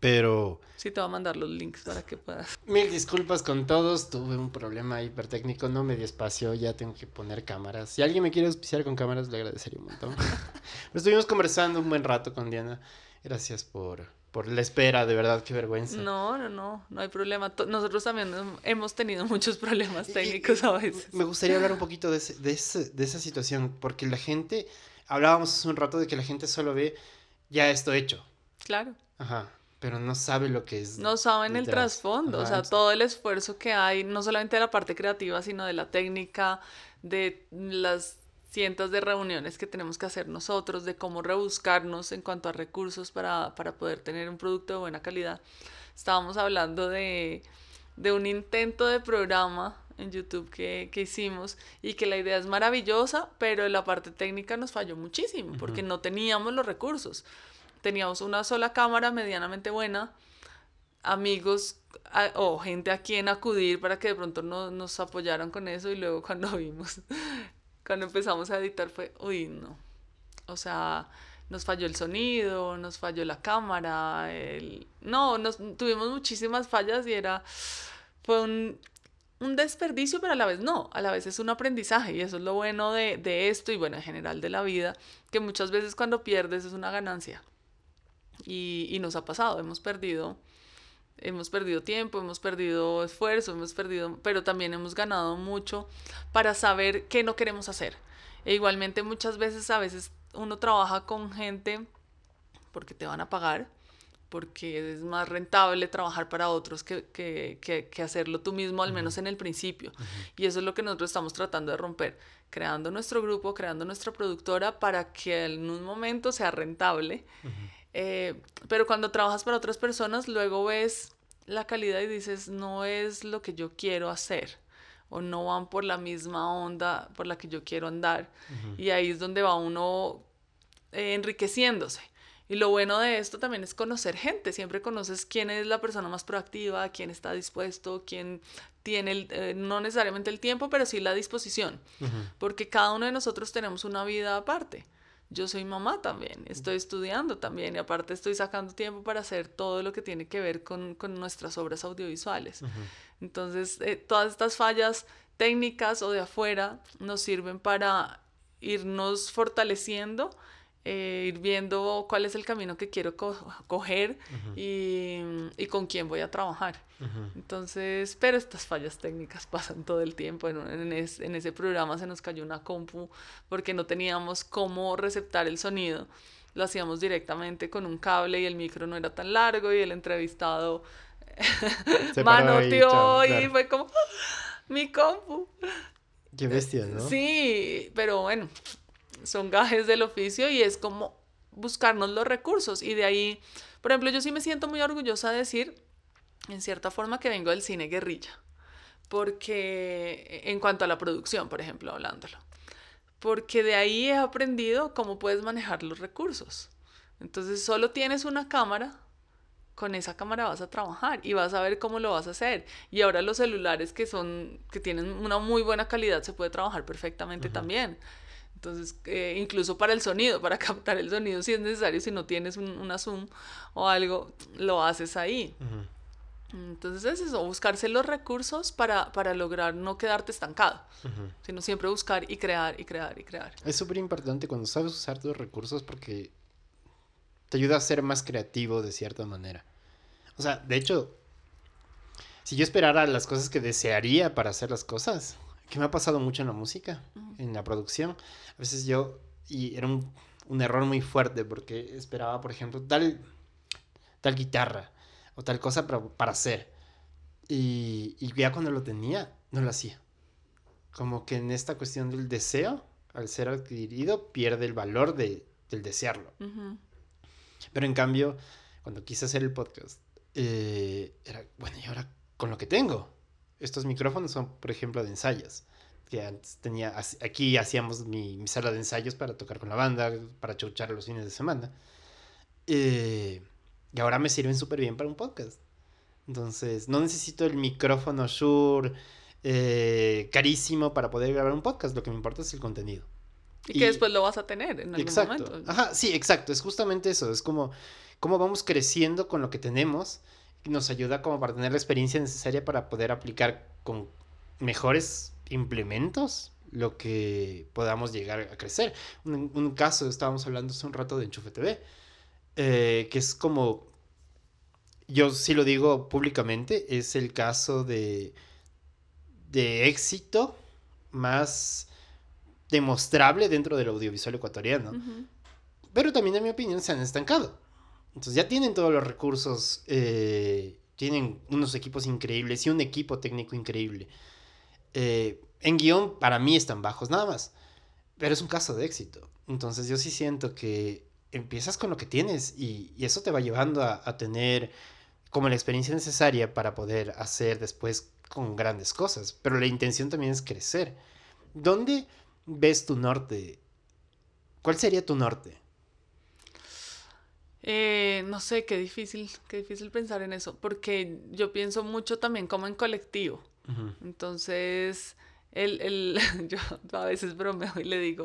Pero... Sí, te voy a mandar los links para que puedas. Mil disculpas con todos, tuve un problema hipertécnico, no me di espacio, ya tengo que poner cámaras. Si alguien me quiere auspiciar con cámaras, le agradecería un montón. Estuvimos conversando un buen rato con Diana. Gracias por, por la espera, de verdad, qué vergüenza. No, no, no, no hay problema. Nosotros también hemos tenido muchos problemas técnicos a veces. Me gustaría hablar un poquito de, de, de esa situación, porque la gente, hablábamos hace un rato de que la gente solo ve ya esto hecho. Claro. Ajá pero no sabe lo que es. No saben el trasfondo, o sea, todo el esfuerzo que hay, no solamente de la parte creativa, sino de la técnica, de las cientos de reuniones que tenemos que hacer nosotros, de cómo rebuscarnos en cuanto a recursos para, para poder tener un producto de buena calidad. Estábamos hablando de, de un intento de programa en YouTube que, que, hicimos y que la idea es maravillosa, pero la parte técnica nos falló muchísimo porque no teníamos los recursos teníamos una sola cámara medianamente buena, amigos o gente a quien acudir para que de pronto no, nos apoyaran con eso y luego cuando vimos, cuando empezamos a editar fue, uy, no. O sea, nos falló el sonido, nos falló la cámara, el... no, nos, tuvimos muchísimas fallas y era, fue un, un desperdicio, pero a la vez no, a la vez es un aprendizaje y eso es lo bueno de, de esto y bueno, en general de la vida, que muchas veces cuando pierdes es una ganancia. Y, y nos ha pasado, hemos perdido, hemos perdido tiempo, hemos perdido esfuerzo, hemos perdido, pero también hemos ganado mucho para saber qué no queremos hacer. E igualmente muchas veces, a veces uno trabaja con gente porque te van a pagar, porque es más rentable trabajar para otros que, que, que, hacerlo tú mismo, al menos en el principio. Y eso es lo que nosotros estamos tratando de romper, creando nuestro grupo, creando nuestra productora para que en un momento sea rentable. Eh, pero cuando trabajas para otras personas, luego ves la calidad y dices, no es lo que yo quiero hacer o no van por la misma onda por la que yo quiero andar. Y ahí es donde va uno eh, enriqueciéndose. Y lo bueno de esto también es conocer gente. Siempre conoces quién es la persona más proactiva, quién está dispuesto, quién tiene eh, no necesariamente el tiempo, pero sí la disposición. Porque cada uno de nosotros tenemos una vida aparte yo soy mamá también, estoy estudiando también y aparte estoy sacando tiempo para hacer todo lo que tiene que ver con, nuestras obras audiovisuales. Entonces, eh, todas estas fallas técnicas o de afuera nos sirven para irnos fortaleciendo eh, ir viendo cuál es el camino que quiero coger y, y, con quién voy a trabajar. Entonces, pero estas fallas técnicas pasan todo el tiempo. En, en, en, ese programa se nos cayó una compu porque no teníamos cómo receptar el sonido. Lo hacíamos directamente con un cable y el micro no era tan largo y el entrevistado manoteó y, y fue como mi compu. Qué bestia, ¿no? Sí, pero bueno, son gajes del oficio y es como buscarnos los recursos. Y de ahí, por ejemplo, yo sí me siento muy orgullosa de decir, en cierta forma, que vengo del cine guerrilla. Porque, en cuanto a la producción, por ejemplo, hablándolo. Porque de ahí he aprendido cómo puedes manejar los recursos. Entonces, solo tienes una cámara, con esa cámara vas a trabajar y vas a ver cómo lo vas a hacer. Y ahora los celulares que son que tienen una muy buena calidad se puede trabajar perfectamente también. Entonces, eh, incluso para el sonido, para captar el sonido, si es necesario, si no tienes un, una Zoom o algo, lo haces ahí. Entonces es eso, buscarse los recursos para, para lograr no quedarte estancado, sino siempre buscar y crear y crear y crear. Es súper importante cuando sabes usar tus recursos porque te ayuda a ser más creativo de cierta manera. O sea, de hecho, si yo esperara las cosas que desearía para hacer las cosas, que me ha pasado mucho en la música, en la producción. A veces yo, y era un, un, error muy fuerte porque esperaba, por ejemplo, tal, tal guitarra o tal cosa para, para hacer. Y, y, ya cuando lo tenía, no lo hacía. Como que en esta cuestión del deseo, al ser adquirido, pierde el valor de, del desearlo. Pero en cambio, cuando quise hacer el podcast, eh, era, bueno, ¿y ahora con lo que tengo? Estos micrófonos son, por ejemplo, de ensayos. Que antes tenía, aquí hacíamos mi, sala de ensayos para tocar con la banda, para chuchar los fines de semana. Eh, y ahora me sirven súper bien para un podcast. Entonces, no necesito el micrófono Shure eh, carísimo para poder grabar un podcast. Lo que me importa es el contenido. Y, que después lo vas a tener en algún exacto. momento. Ajá, sí, exacto. Es justamente eso. Es como cómo vamos creciendo con lo que tenemos. Nos ayuda como para tener la experiencia necesaria para poder aplicar con mejores implementos lo que podamos llegar a crecer. Un, un caso, estábamos hablando hace un rato de Enchufe TV, eh, que es como, yo sí lo digo públicamente, es el caso de, de éxito más demostrable dentro del audiovisual ecuatoriano. Pero también, en mi opinión, se han estancado. Entonces ya tienen todos los recursos, eh, tienen unos equipos increíbles y un equipo técnico increíble. Eh, en guion, para mí están bajos nada más. Pero es un caso de éxito. Entonces yo sí siento que empiezas con lo que tienes y, eso te va llevando a, a, tener como la experiencia necesaria para poder hacer después con grandes cosas. Pero la intención también es crecer. ¿Dónde ves tu norte? ¿Cuál sería tu norte? Eh, no sé, qué difícil, qué difícil pensar en eso, porque yo pienso mucho también como en colectivo. Entonces, el, el, yo a veces bromeo y le digo,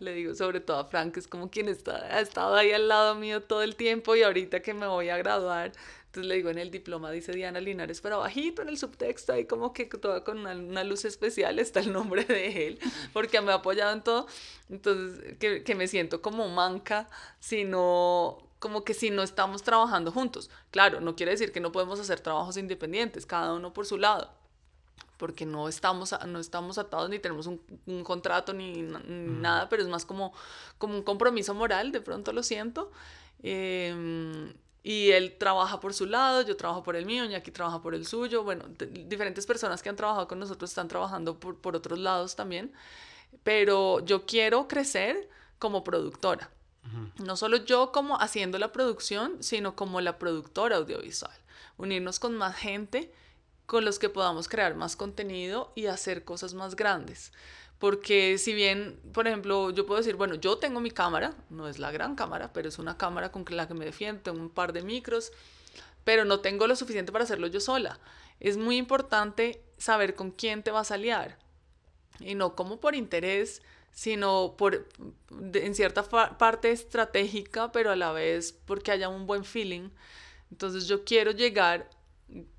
le digo sobre todo a Frank, es como quien está, ha estado ahí al lado mío todo el tiempo y ahorita que me voy a graduar, entonces le digo en el diploma, dice Diana Linares, pero bajito en el subtexto, ahí como que toda con una, una, luz especial está el nombre de él, porque me ha apoyado en todo, entonces que, que me siento como manca, sino como que si no estamos trabajando juntos. Claro, no quiere decir que no podemos hacer trabajos independientes, cada uno por su lado, porque no estamos, no estamos atados ni tenemos un, un contrato ni, ni mm. nada, pero es más como, como un compromiso moral, de pronto lo siento. Eh, y él trabaja por su lado, yo trabajo por el mío, y aquí trabaja por el suyo. Bueno, diferentes personas que han trabajado con nosotros están trabajando por, por otros lados también. Pero yo quiero crecer como productora. No solo yo como haciendo la producción, sino como la productora audiovisual. Unirnos con más gente con los que podamos crear más contenido y hacer cosas más grandes. Porque si bien, por ejemplo, yo puedo decir, bueno, yo tengo mi cámara, no es la gran cámara, pero es una cámara con la que me defiendo, tengo un par de micros, pero no tengo lo suficiente para hacerlo yo sola. Es muy importante saber con quién te vas a aliar. Y no como por interés, sino por, en cierta parte estratégica, pero a la vez porque haya un buen feeling. Entonces yo quiero llegar,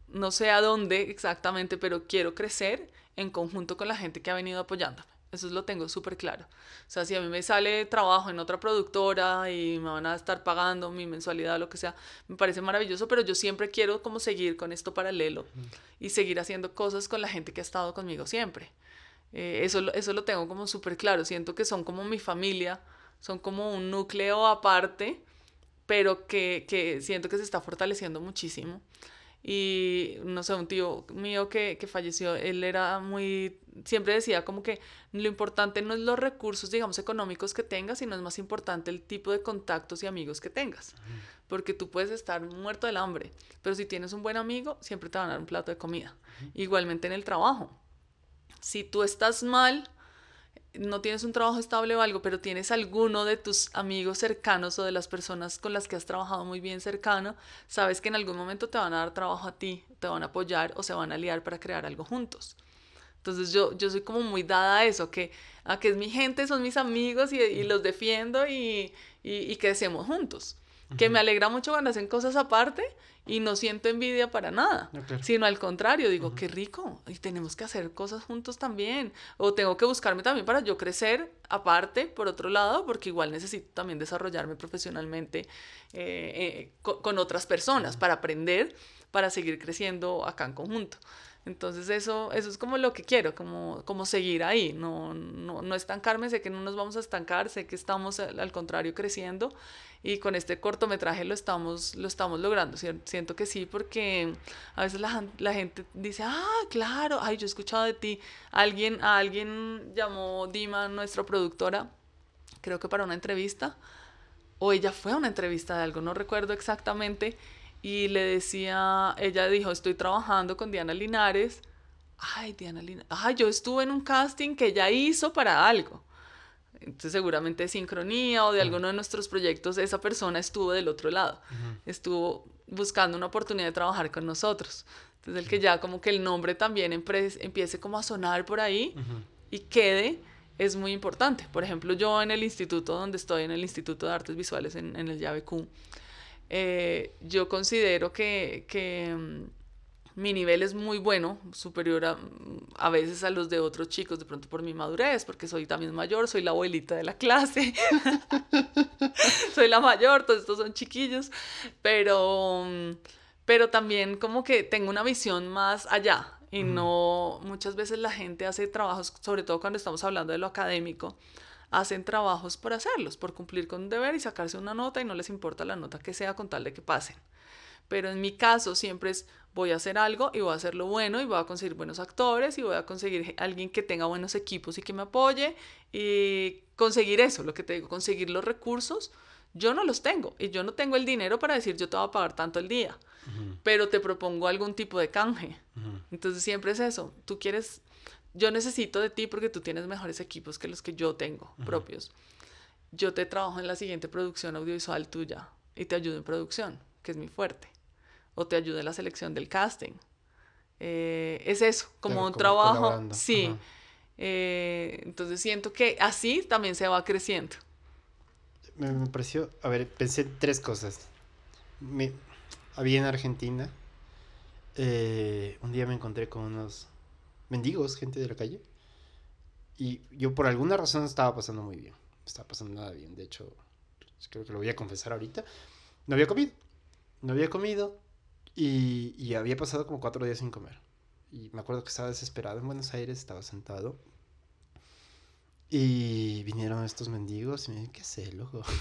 no sé a dónde exactamente, pero quiero crecer en conjunto con la gente que ha venido apoyándome. Eso lo tengo súper claro. O sea, si a mí me sale trabajo en otra productora y me van a estar pagando mi mensualidad o lo que sea, me parece maravilloso, pero yo siempre quiero como seguir con esto paralelo y seguir haciendo cosas con la gente que ha estado conmigo siempre. Eh, eso, eso lo tengo como súper claro. Siento que son como mi familia, son como un núcleo aparte, pero que, que siento que se está fortaleciendo muchísimo. Y no sé, un tío mío que, que falleció, él era muy, siempre decía como que lo importante no es los recursos, digamos, económicos que tengas, sino es más importante el tipo de contactos y amigos que tengas. Porque tú puedes estar muerto del hambre, pero si tienes un buen amigo, siempre te van a dar un plato de comida. Igualmente en el trabajo si tú estás mal, no tienes un trabajo estable o algo, pero tienes alguno de tus amigos cercanos o de las personas con las que has trabajado muy bien cercano, sabes que en algún momento te van a dar trabajo a ti, te van a apoyar o se van a aliar para crear algo juntos. Entonces yo, yo soy como muy dada a eso, que, a que es mi gente, son mis amigos y, y los defiendo y, y, y crecemos juntos. Que me alegra mucho cuando hacen cosas aparte y no siento envidia para nada, sino al contrario, digo, qué rico, y tenemos que hacer cosas juntos también, o tengo que buscarme también para yo crecer aparte, por otro lado, porque igual necesito también desarrollarme profesionalmente eh, eh, con, con, otras personas para aprender, para seguir creciendo acá en conjunto. Entonces eso, eso es como lo que quiero, como, como seguir ahí, no, no, no estancarme, sé que no nos vamos a estancar, sé que estamos al contrario creciendo y con este cortometraje lo estamos, lo estamos logrando, siento que sí, porque a veces la, la gente dice, ah, claro, ay, yo he escuchado de ti, alguien, a alguien llamó Dima, nuestra productora, creo que para una entrevista, o ella fue a una entrevista de algo, no recuerdo exactamente, y le decía, ella dijo, estoy trabajando con Diana Linares. Ay, Diana Linares. Ay, yo estuve en un casting que ella hizo para algo. Entonces seguramente de sincronía o de alguno de nuestros proyectos esa persona estuvo del otro lado, estuvo buscando una oportunidad de trabajar con nosotros. Entonces el que ya como que el nombre también empiece como a sonar por ahí y quede es muy importante. Por ejemplo, yo en el instituto donde estoy, en el Instituto de Artes Visuales en, en el Llave Q, eh, yo considero que, que mm, mi nivel es muy bueno, superior a, a, veces a los de otros chicos, de pronto por mi madurez, porque soy también mayor, soy la abuelita de la clase, soy la mayor, todos estos son chiquillos, pero, mm, pero también como que tengo una visión más allá y no, muchas veces la gente hace trabajos, sobre todo cuando estamos hablando de lo académico, hacen trabajos por hacerlos, por cumplir con un deber y sacarse una nota y no les importa la nota que sea con tal de que pasen. Pero en mi caso siempre es voy a hacer algo y voy a hacerlo bueno y voy a conseguir buenos actores y voy a conseguir alguien que tenga buenos equipos y que me apoye y conseguir eso, lo que te digo, conseguir los recursos. Yo no los tengo y yo no tengo el dinero para decir yo te voy a pagar tanto el día, pero te propongo algún tipo de canje. Entonces siempre es eso, tú quieres, yo necesito de ti porque tú tienes mejores equipos que los que yo tengo propios. Yo te trabajo en la siguiente producción audiovisual tuya y te ayudo en producción, que es mi fuerte o te ayude en la selección del casting. Eh, es eso, como un trabajo. Sí. Eh, entonces siento que así también se va creciendo. Me, me pareció, a ver, pensé tres cosas. Me, había en Argentina, eh, un día me encontré con unos mendigos, gente de la calle, y yo por alguna razón estaba pasando muy bien. Estaba pasando nada bien, de hecho, creo que lo voy a confesar ahorita. No había comido, no había comido, y, había pasado como cuatro días sin comer. Y me acuerdo que estaba desesperado en Buenos Aires, estaba sentado. Y vinieron estos mendigos y me dijeron, ¿qué sé, loco?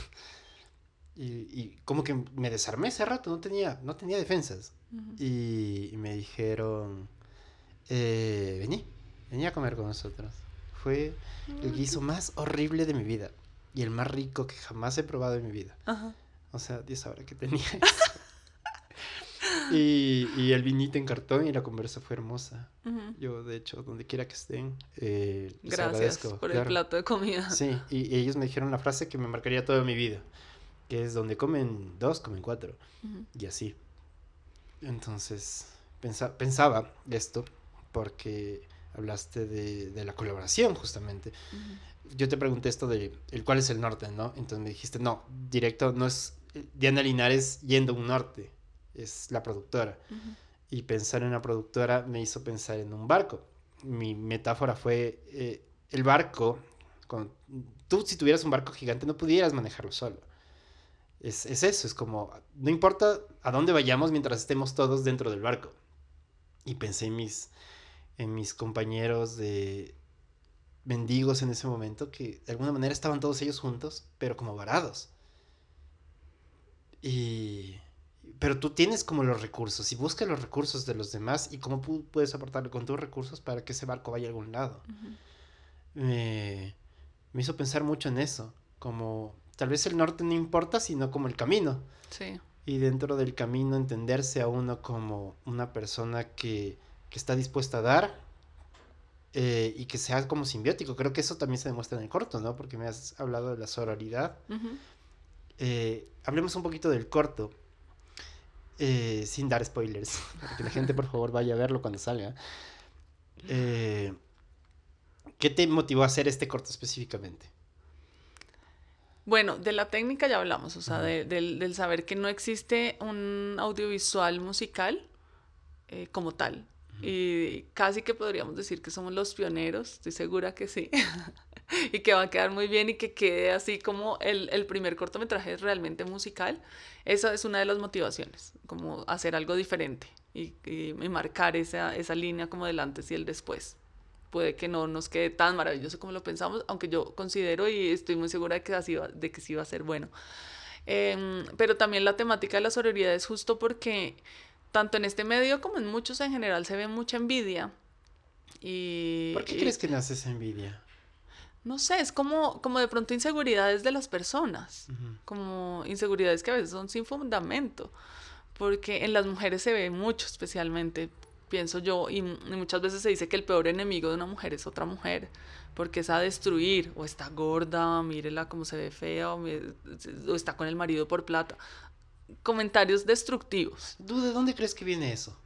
Y, y, como que me desarmé ese rato, no tenía, no tenía defensas. y, me dijeron, eh, vení, vení a comer con nosotros. Fue el guiso más horrible de mi vida y el más rico que jamás he probado en mi vida. O sea, Dios sabrá que tenía eso. Y, y, el vinito en cartón y la conversa fue hermosa. Yo, de hecho, donde quiera que estén, eh, Gracias por el plato de comida. Sí, y, ellos me dijeron la frase que me marcaría toda mi vida, que es donde comen dos, comen cuatro. Y así. Entonces, pensa, pensaba esto porque hablaste de, de la colaboración, justamente. Yo te pregunté esto de el cuál es el norte, ¿no? Entonces me dijiste, no, directo no es Diana Linares yendo a un norte es la productora. Y pensar en una productora me hizo pensar en un barco. Mi metáfora fue eh, el barco. Con, tú si tuvieras un barco gigante no pudieras manejarlo solo. Es, es, eso, es como, no importa a dónde vayamos mientras estemos todos dentro del barco. Y pensé en mis, en mis compañeros de mendigos en ese momento que de alguna manera estaban todos ellos juntos, pero como varados. Y pero tú tienes como los recursos y busca los recursos de los demás y cómo puedes aportarle con tus recursos para que ese barco vaya a algún lado. me, hizo pensar mucho en eso, como tal vez el norte no importa, sino como el camino. Sí. Y dentro del camino entenderse a uno como una persona que, que está dispuesta a dar eh, y que sea como simbiótico. Creo que eso también se demuestra en el corto, ¿no? Porque me has hablado de la sororidad. Eh, hablemos un poquito del corto. Eh, sin dar spoilers, para que la gente por favor vaya a verlo cuando salga. Eh, ¿Qué te motivó a hacer este corto específicamente? Bueno, de la técnica ya hablamos, o sea, del, saber que no existe un audiovisual musical eh, como tal. Y casi que podríamos decir que somos los pioneros, estoy segura que sí. y que va a quedar muy bien y que quede así como el, el primer cortometraje realmente musical. Esa es una de las motivaciones, como hacer algo diferente y, y, marcar esa, esa línea como del antes y el después. Puede que no nos quede tan maravilloso como lo pensamos, aunque yo considero y estoy muy segura de que, así va, de que sí va a ser bueno. Em, pero también la temática de la sororidad es justo porque tanto en este medio como en muchos en general se ve mucha envidia. Y, ¿Por qué crees que nace esa envidia? no sé, es como, como de pronto inseguridades de las personas, como inseguridades que a veces son sin fundamento, porque en las mujeres se ve mucho especialmente. pienso yo, y, muchas veces se dice que el peor enemigo de una mujer es otra mujer, porque es a destruir, o está gorda, mírela cómo se ve fea, o, está con el marido por plata. Comentarios destructivos. ¿Tú de dónde crees que viene eso?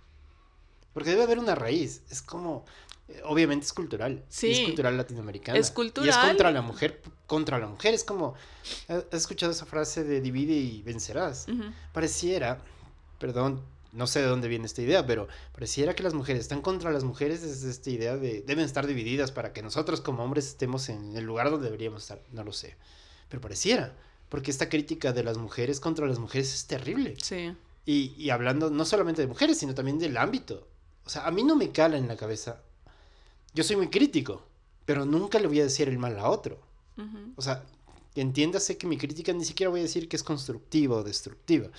Porque debe haber una raíz. Es como, eh, obviamente es cultural. Sí. Es cultural latinoamericana. Es cultural. Y es contra la mujer, contra la mujer. Es como, ¿has escuchado esa frase de divide y vencerás? Pareciera, perdón, no sé de dónde viene esta idea, pero pareciera que las mujeres están contra las mujeres desde esta idea de deben estar divididas para que nosotros como hombres estemos en el lugar donde deberíamos estar. No lo sé. Pero pareciera, porque esta crítica de las mujeres contra las mujeres es terrible. Sí. Y, y hablando no solamente de mujeres, sino también del ámbito. O sea, a mí no me cala en la cabeza. Yo soy muy crítico, pero nunca le voy a decir el mal a otro. O sea, entiéndase que mi crítica ni siquiera voy a decir que es constructiva o destructiva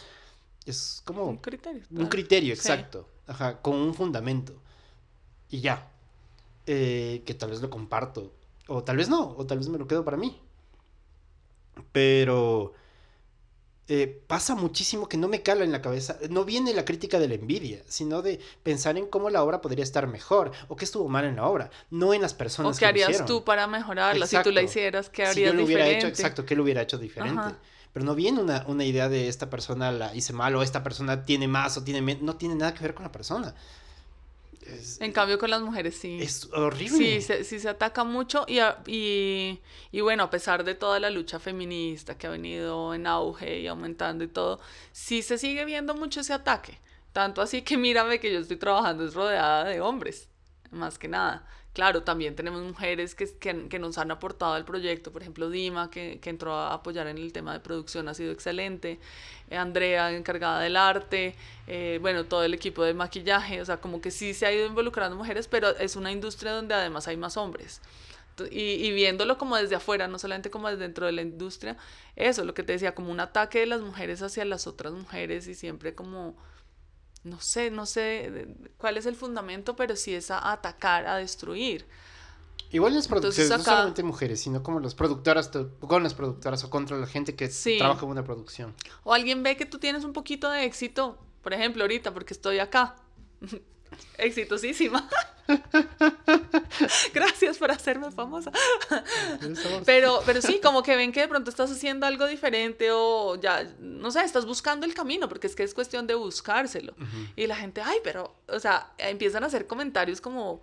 es como... Un criterio. Un criterio, exacto. Ajá, con un fundamento. Y ya. Eh, que tal vez lo comparto. O tal vez no, o tal vez me lo quedo para mí. Pero... Eh, pasa muchísimo que no me cala en la cabeza. No viene la crítica de la envidia, sino de pensar en cómo la obra podría estar mejor o qué estuvo mal en la obra, no en las personas. O qué harías tú para mejorarla. Si tú la hicieras, ¿qué harías si yo lo hubiera hecho, exacto, ¿qué lo hubiera hecho diferente? pero no viene una, una idea de esta persona la hice mal o esta persona tiene más o tiene menos, no tiene nada que ver con la persona. En cambio con las mujeres sí. Es horrible. Sí, sí se ataca mucho y, y, y, bueno, a pesar de toda la lucha feminista que ha venido en auge y aumentando y todo, sí se sigue viendo mucho ese ataque. Tanto así que mírame que yo estoy trabajando es rodeada de hombres, más que nada. Claro, también tenemos mujeres que, que, nos han aportado al proyecto, por ejemplo, Dima, que, que, entró a apoyar en el tema de producción, ha sido excelente, eh, Andrea, encargada del arte, eh, bueno, todo el equipo de maquillaje, o sea, como que sí se ha ido involucrando mujeres, pero es una industria donde además hay más hombres. Y, y, viéndolo como desde afuera, no solamente como desde dentro de la industria, eso, lo que te decía, como un ataque de las mujeres hacia las otras mujeres y siempre como no sé, no sé cuál es el fundamento, pero sí es a atacar, a destruir. Igual las producciones, no solamente mujeres, sino como las productoras, con las productoras o contra la gente que trabaja en una producción. O alguien ve que tú tienes un poquito de éxito, por ejemplo, ahorita, porque estoy acá. Exitosísima. Gracias por hacerme famosa. pero, pero sí, como que ven que de pronto estás haciendo algo diferente o ya, no sé, estás buscando el camino, porque es que es cuestión de buscárselo. Y la gente, ay, pero, o sea, empiezan a hacer comentarios como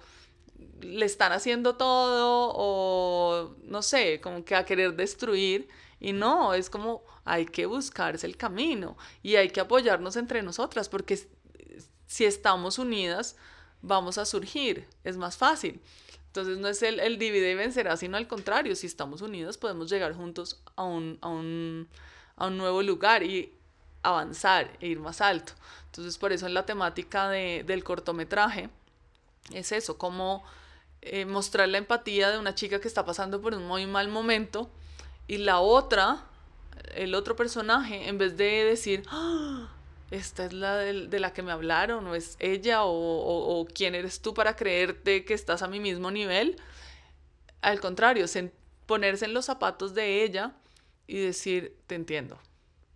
le están haciendo todo o no sé, como que a querer destruir. Y no, es como hay que buscarse el camino y hay que apoyarnos entre nosotras, porque si estamos unidas, vamos a surgir, es más fácil. Entonces no es el, el divide y vencerá, sino al contrario, si estamos unidos podemos llegar juntos a un, a un, a un nuevo lugar y avanzar e ir más alto. Entonces por eso en la temática de, del cortometraje es eso, como eh, mostrar la empatía de una chica que está pasando por un muy mal momento y la otra, el otro personaje, en vez de decir, ¡Ah! Esta es la de, la que me hablaron, o es ella, o, quién eres tú para creerte que estás a mi mismo nivel. Al contrario, ponerse en los zapatos de ella y decir, te entiendo,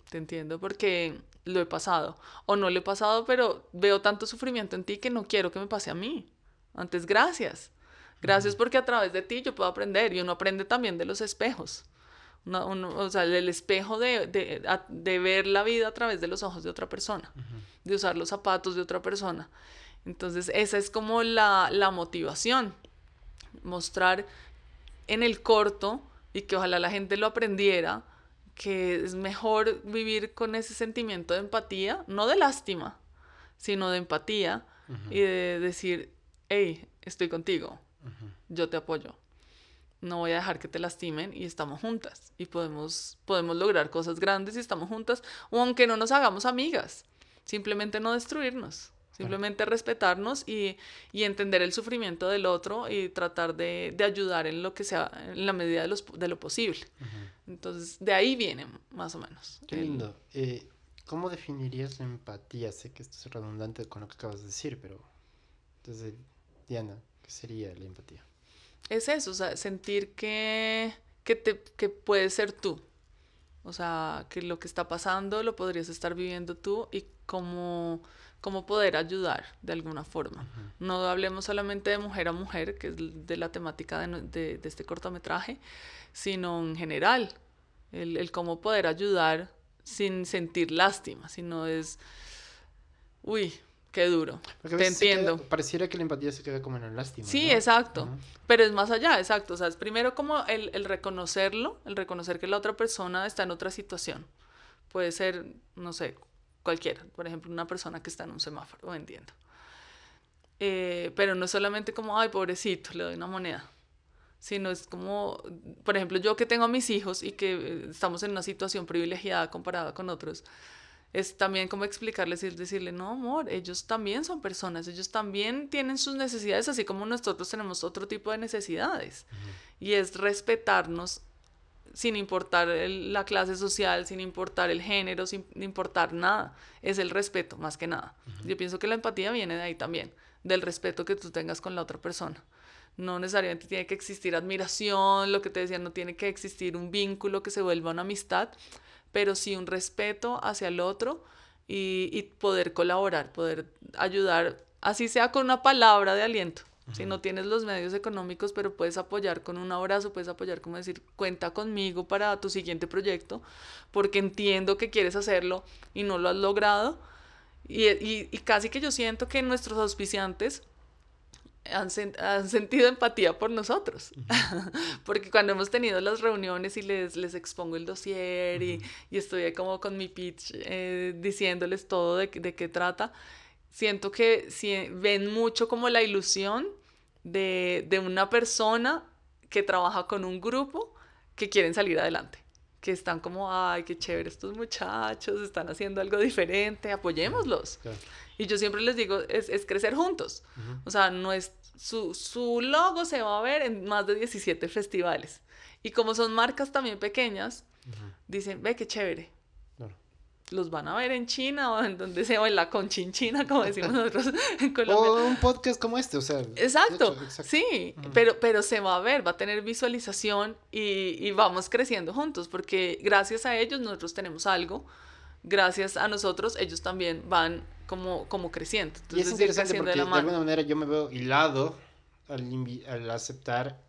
te entiendo porque lo he pasado, o no lo he pasado, pero veo tanto sufrimiento en ti que no quiero que me pase a mí. Antes, gracias. Gracias porque a través de ti yo puedo aprender y uno aprende también de los espejos o sea, el espejo de, de, de, ver la vida a través de los ojos de otra persona, de usar los zapatos de otra persona. Entonces, esa es como la, la motivación, mostrar en el corto y que ojalá la gente lo aprendiera, que es mejor vivir con ese sentimiento de empatía, no de lástima, sino de empatía y de decir, hey, estoy contigo, yo te apoyo no voy a dejar que te lastimen y estamos juntas y podemos, podemos lograr cosas grandes y estamos juntas, o aunque no nos hagamos amigas, simplemente no destruirnos, simplemente respetarnos y, entender el sufrimiento del otro y tratar de, ayudar en lo que sea, en la medida de, los, de lo posible. Entonces, de ahí viene más o menos. Qué lindo. Eh, ¿Cómo definirías la empatía? Sé que esto es redundante con lo que acabas de decir, pero entonces, Diana, ¿qué sería la empatía? Es eso, o sea, sentir que, que, te, que puedes ser tú. O sea, que lo que está pasando lo podrías estar viviendo tú y cómo, cómo poder ayudar de alguna forma. No hablemos solamente de mujer a mujer, que es de la temática de, de, este cortometraje, sino en general, el, el, cómo poder ayudar sin sentir lástima, sino es, uy, qué duro, te entiendo. pareciera que la empatía se queda como en el lástima. Sí, exacto, pero es más allá, exacto, o sea, es primero como el, el reconocerlo, el reconocer que la otra persona está en otra situación. Puede ser, no sé, cualquiera, por ejemplo, una persona que está en un semáforo vendiendo. Eh, pero no solamente como, ay, pobrecito, le doy una moneda, sino es como, por ejemplo, yo que tengo a mis hijos y que eh, estamos en una situación privilegiada comparada con otros, es también como explicarles y decirle, no, amor, ellos también son personas, ellos también tienen sus necesidades, así como nosotros tenemos otro tipo de necesidades. Y es respetarnos sin importar la clase social, sin importar el género, sin importar nada. Es el respeto, más que nada. Yo pienso que la empatía viene de ahí también, del respeto que tú tengas con la otra persona. No necesariamente tiene que existir admiración, lo que te decía, no tiene que existir un vínculo que se vuelva una amistad, pero sí un respeto hacia el otro y, y poder colaborar, poder ayudar, así sea con una palabra de aliento si no tienes los medios económicos, pero puedes apoyar con un abrazo, puedes apoyar como decir, cuenta conmigo para tu siguiente proyecto, porque entiendo que quieres hacerlo y no lo has logrado. Y, y, y casi que yo siento que nuestros auspiciantes han, han, sentido empatía por nosotros. Porque cuando hemos tenido las reuniones y les, les expongo el dossier y, y, estoy como con mi pitch eh, diciéndoles todo de, de qué trata, siento que si, ven mucho como la ilusión de, de una persona que trabaja con un grupo que quieren salir adelante que están como, ay, qué chévere estos muchachos, están haciendo algo diferente, apoyémoslos. Y yo siempre les digo, es, es crecer juntos. O sea, no es, su, su, logo se va a ver en más de 17 festivales. Y como son marcas también pequeñas, dicen, ve qué chévere, los van a ver en China o en donde sea, o en la conchinchina, como decimos nosotros en Colombia. O un podcast como este, o sea. Exacto, sí, pero, pero se va a ver, va a tener visualización y, y, vamos creciendo juntos, porque gracias a ellos nosotros tenemos algo, gracias a nosotros ellos también van como, como creciendo. Entonces, y es interesante porque de, alguna manera yo me veo hilado al, al aceptar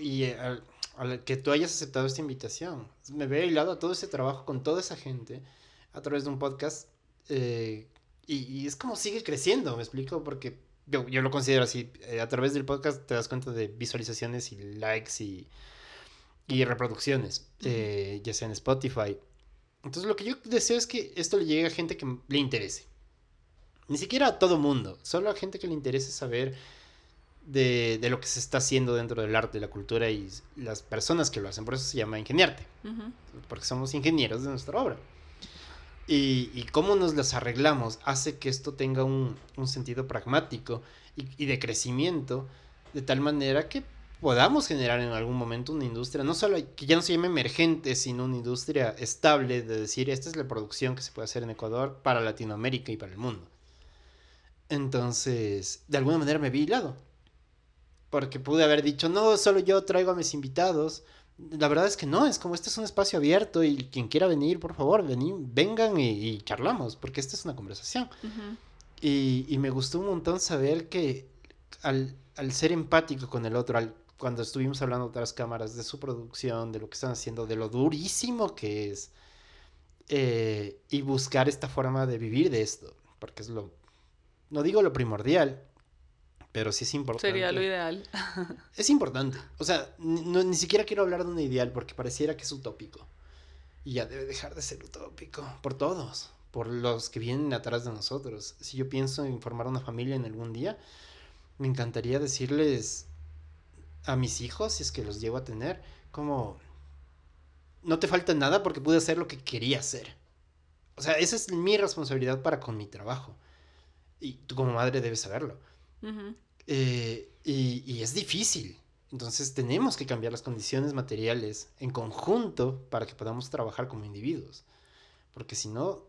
y al al que tú hayas aceptado esta invitación. Me veo hilado a todo ese trabajo con toda esa gente a través de un podcast eh, y, es como sigue creciendo, me explico, porque yo, yo lo considero así. Eh, a través del podcast te das cuenta de visualizaciones y likes y, y reproducciones, eh, ya sea en Spotify. Entonces lo que yo deseo es que esto le llegue a gente que le interese. Ni siquiera a todo mundo, solo a gente que le interese saber de, de, lo que se está haciendo dentro del arte, la cultura y las personas que lo hacen. Por eso se llama ingeniarte, porque somos ingenieros de nuestra obra. Y, y, cómo nos las arreglamos hace que esto tenga un, un sentido pragmático y, y, de crecimiento, de tal manera que podamos generar en algún momento una industria, no solo que ya no se llame emergente, sino una industria estable, de decir, esta es la producción que se puede hacer en Ecuador para Latinoamérica y para el mundo. Entonces, de alguna manera me vi hilado porque pude haber dicho, no, solo yo traigo a mis invitados. La verdad es que no, es como este es un espacio abierto y quien quiera venir, por favor, vengan y, charlamos, porque esta es una conversación. y, y, me gustó un montón saber que al, al ser empático con el otro, al, cuando estuvimos hablando de otras cámaras, de su producción, de lo que están haciendo, de lo durísimo que es, eh, y buscar esta forma de vivir de esto, porque es lo, no digo lo primordial, pero sí es importante. Sería lo ideal. es importante. O sea, ni siquiera quiero hablar de un ideal porque pareciera que es utópico. Y ya debe dejar de ser utópico. Por todos. Por los que vienen atrás de nosotros. Si yo pienso en formar una familia en algún día, me encantaría decirles a mis hijos, si es que los llego a tener, como, no te falta nada porque pude hacer lo que quería hacer. O sea, esa es mi responsabilidad para con mi trabajo. Y tú como madre debes saberlo. Eh, y, es difícil. Entonces tenemos que cambiar las condiciones materiales en conjunto para que podamos trabajar como individuos. Porque si no,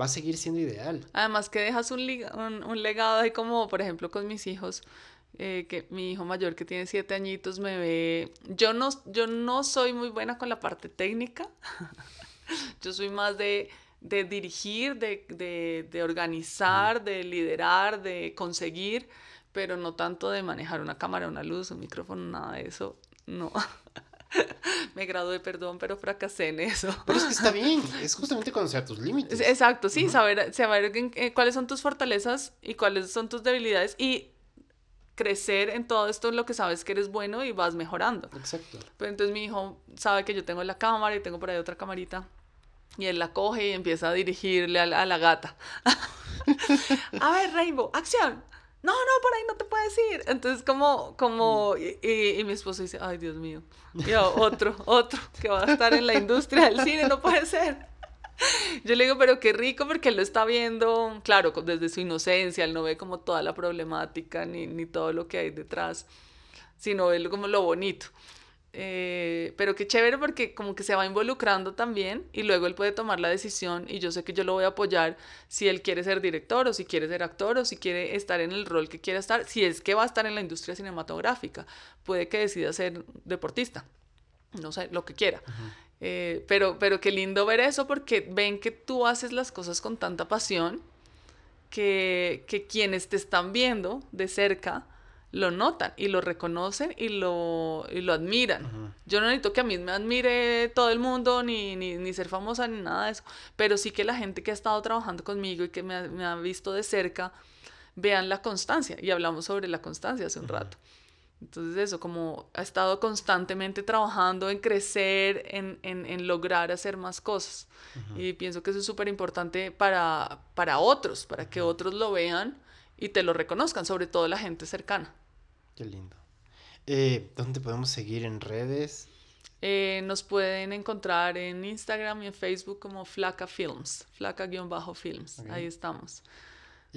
va a seguir siendo ideal. Además que dejas un, un, legado ahí como, por ejemplo, con mis hijos. Eh, que mi hijo mayor que tiene siete añitos me ve, yo no, yo no soy muy buena con la parte técnica, yo soy más de de dirigir, de, de, de organizar, de liderar, de conseguir, pero no tanto de manejar una cámara, una luz, un micrófono, nada de eso. No. me gradué, perdón, pero fracasé en eso. Pero es que está bien, es justamente conocer tus límites. Exacto, sí, saber, saber cuáles son tus fortalezas y cuáles son tus debilidades y crecer en todo esto en lo que sabes que eres bueno y vas mejorando. Exacto. Pues entonces mi hijo sabe que yo tengo la cámara y tengo por ahí otra camarita y él la coge y empieza a dirigirle a la, gata. a ver, Rainbow, acción no, no, por ahí no te puedes ir. Entonces, como, como, y, mi esposo dice, ay, Dios mío, yo, otro, otro, que va a estar en la industria del cine, no puede ser. Yo le digo, pero qué rico porque él lo está viendo, claro, desde su inocencia, él no ve como toda la problemática ni, ni todo lo que hay detrás, sino ve como lo bonito. Eh, pero qué chévere porque como que se va involucrando también y luego él puede tomar la decisión y yo sé que yo lo voy a apoyar si él quiere ser director o si quiere ser actor o si quiere estar en el rol que quiera estar, si es que va a estar en la industria cinematográfica, puede que decida ser deportista, no sé, lo que quiera. Eh, pero, pero qué lindo ver eso porque ven que tú haces las cosas con tanta pasión que, que quienes te están viendo de cerca, lo notan y lo reconocen y lo, y lo admiran. Yo no necesito que a mí me admire todo el mundo, ni, ni, ni, ser famosa, ni nada de eso, pero sí que la gente que ha estado trabajando conmigo y que me ha, me ha visto de cerca, vean la constancia. Y hablamos sobre la constancia hace un rato. Entonces eso, como ha estado constantemente trabajando en crecer, en, en, en lograr hacer más cosas. Y pienso que eso es súper importante para, para otros, para que otros lo vean y te lo reconozcan, sobre todo la gente cercana. Qué lindo. Eh, ¿Dónde podemos seguir en redes? Eh, nos pueden encontrar en Instagram y en Facebook como Flaca Films, Flaca-Films. Ahí estamos.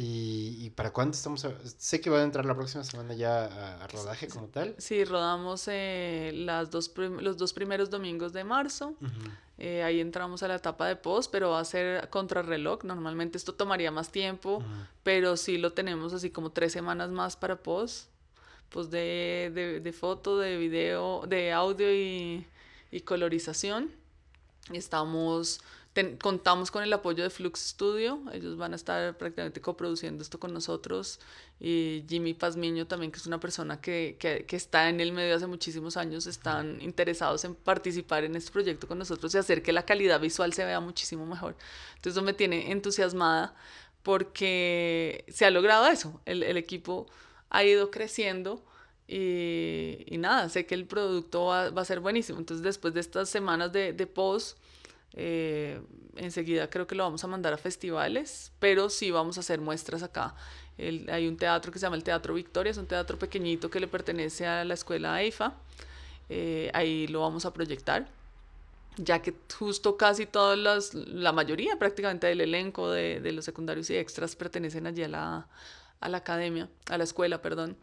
¿Y, para cuándo estamos? sé que va a entrar la próxima semana ya a, rodaje como tal. Sí, rodamos eh, las dos los dos primeros domingos de marzo. Eh, ahí entramos a la etapa de post, pero va a ser contrarreloj. Normalmente esto tomaría más tiempo, pero sí lo tenemos así como tres semanas más para post. Pues de, de, de foto, de video, de audio y, y colorización. Estamos contamos con el apoyo de Flux Studio, ellos van a estar prácticamente coproduciendo esto con nosotros y Jimmy Pazmiño también, que es una persona que, que, que, está en el medio hace muchísimos años, están interesados en participar en este proyecto con nosotros y hacer que la calidad visual se vea muchísimo mejor. Entonces eso me tiene entusiasmada porque se ha logrado eso, el, el equipo ha ido creciendo. Y, y, nada, sé que el producto va, va, a ser buenísimo. Entonces, después de estas semanas de, de post, eh, enseguida creo que lo vamos a mandar a festivales, pero sí vamos a hacer muestras acá. hay un teatro que se llama el Teatro Victoria, es un teatro pequeñito que le pertenece a la escuela EIFA. Eh, ahí lo vamos a proyectar, ya que justo casi todas las, la mayoría prácticamente del elenco de, de los secundarios y extras pertenecen allí a la, a la academia, a la escuela, perdón.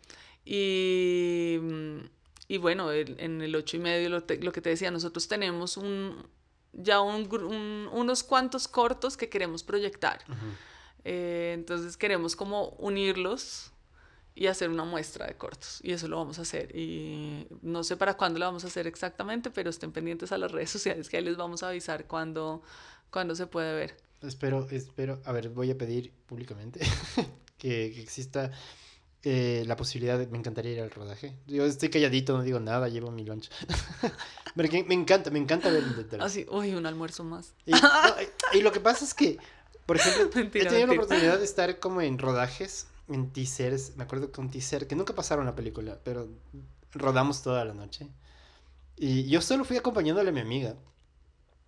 Y, y bueno, en el ocho y medio, lo, lo que te decía, nosotros tenemos un, ya un, unos cuantos cortos que queremos proyectar. Eh, entonces queremos como unirlos y hacer una muestra de cortos. Y eso lo vamos a hacer. Y no sé para cuándo lo vamos a hacer exactamente, pero estén pendientes a las redes sociales que ahí les vamos a avisar cuándo, cuándo se puede ver. Espero, espero, a ver, voy a pedir públicamente que, que exista eh, la posibilidad de, me encantaría ir al rodaje. Yo estoy calladito, no digo nada, llevo mi lunch. Pero me encanta, me encanta ver el Así, uy, un almuerzo más. Y, lo que pasa es que, por ejemplo, he tenido la oportunidad de estar como en rodajes, en teasers. Me acuerdo que un teaser, que nunca pasaron la película, pero rodamos toda la noche. Y yo solo fui acompañándole a mi amiga.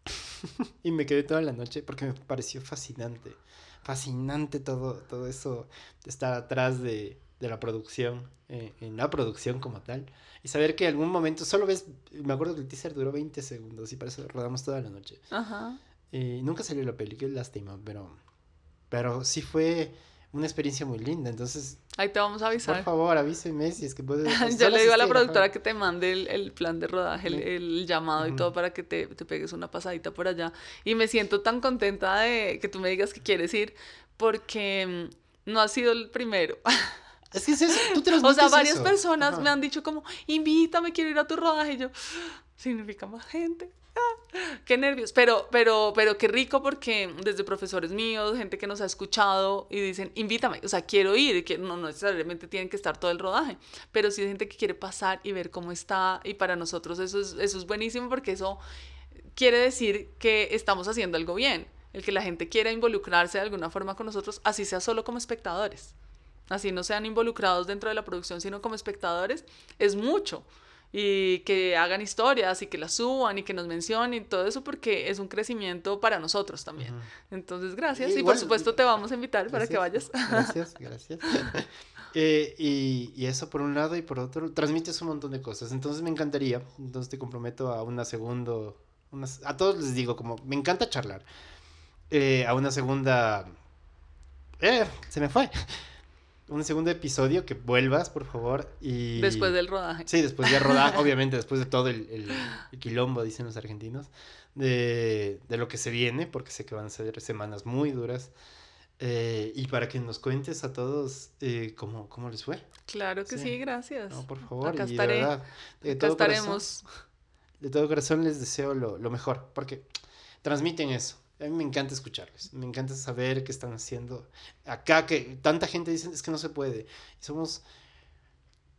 y me quedé toda la noche porque me pareció fascinante. Fascinante todo, todo eso de estar atrás de, de la producción, eh, en la producción como tal, y saber que en algún momento solo ves, me acuerdo que el teaser duró 20 segundos y para eso rodamos toda la noche. Ajá. Y nunca salió la peli, qué lástima, pero, pero sí fue una experiencia muy linda, entonces... Ahí te vamos a avisar. Por favor, avíseme si es que puedes... Yo le digo a la productora que te mande el, el plan de rodaje, el, el llamado y todo para que te, te, pegues una pasadita por allá. Y me siento tan contenta de que tú me digas que quieres ir porque mm, no ha sido el primero. Es que es eso, tú te O sea, varias personas me han dicho como, invítame, quiero ir a tu rodaje. Y yo, significa más gente. Qué nervios, pero, pero, pero qué rico porque desde profesores míos, gente que nos ha escuchado y dicen, invítame, o sea, quiero ir, que no, no necesariamente tienen que estar todo el rodaje, pero sí hay gente que quiere pasar y ver cómo está y para nosotros eso es, eso es buenísimo porque eso quiere decir que estamos haciendo algo bien, el que la gente quiera involucrarse de alguna forma con nosotros, así sea solo como espectadores, así no sean involucrados dentro de la producción, sino como espectadores, es mucho y que hagan historias y que las suban y que nos mencionen y todo eso porque es un crecimiento para nosotros también. Entonces, gracias y, por supuesto te vamos a invitar para que vayas. Gracias, gracias. Eh, y, y, eso por un lado y por otro, transmites un montón de cosas. Entonces me encantaría, entonces te comprometo a una segunda, a todos les digo como, me encanta charlar. Eh, a una segunda... Eh, se me fue un segundo episodio, que vuelvas, por favor. Y... Después del rodaje. Sí, después del rodaje, obviamente, después de todo el, el, quilombo, dicen los argentinos, de, de, lo que se viene, porque sé que van a ser semanas muy duras. Eh, y para que nos cuentes a todos eh, cómo, cómo les fue. Claro que sí, gracias. No, por favor. Acá estaré. De verdad, de todo estaremos. Corazón, de todo corazón les deseo lo, lo mejor, porque transmiten eso a mí me encanta escucharles, me encanta saber qué están haciendo. Acá que tanta gente dice es que no se puede. Somos,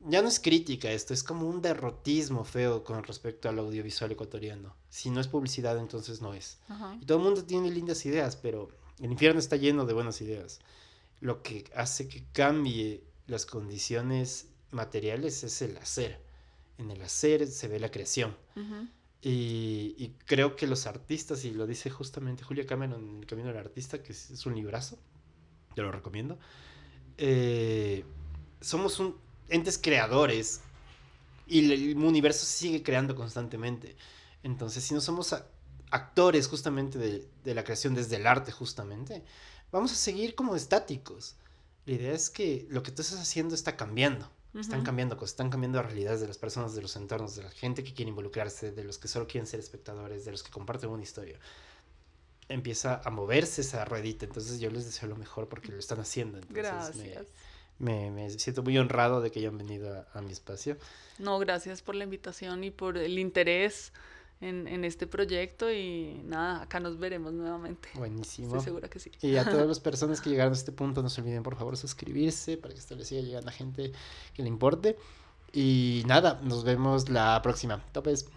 ya no es crítica esto, es como un derrotismo feo con respecto al audiovisual ecuatoriano. Si no es publicidad, entonces no es. Y todo el mundo tiene lindas ideas, pero el infierno está lleno de buenas ideas. Lo que hace que cambie las condiciones materiales es el hacer. En el hacer se ve la creación. Y, creo que los artistas, y lo dice justamente Julia Cameron en El Camino del Artista, que es, un librazo, te lo recomiendo, eh, somos un, entes creadores y el universo sigue creando constantemente. Entonces, si no somos actores justamente de, de, la creación desde el arte justamente, vamos a seguir como estáticos. La idea es que lo que tú estás haciendo está cambiando. Están cambiando cosas, están cambiando realidades de las personas, de los entornos, de la gente que quiere involucrarse, de los que solo quieren ser espectadores, de los que comparten una historia. Empieza a moverse esa ruedita, entonces yo les deseo lo mejor porque lo están haciendo. gracias. Me, me, siento muy honrado de que hayan venido a, a mi espacio. No, gracias por la invitación y por el interés en, en, este proyecto y nada, acá nos veremos nuevamente. Buenísimo. Estoy segura que sí. Y a todas las personas que llegaron a este punto, no se olviden por favor suscribirse para que esto le siga llegando a gente que le importe. Y nada, nos vemos la próxima. Topes.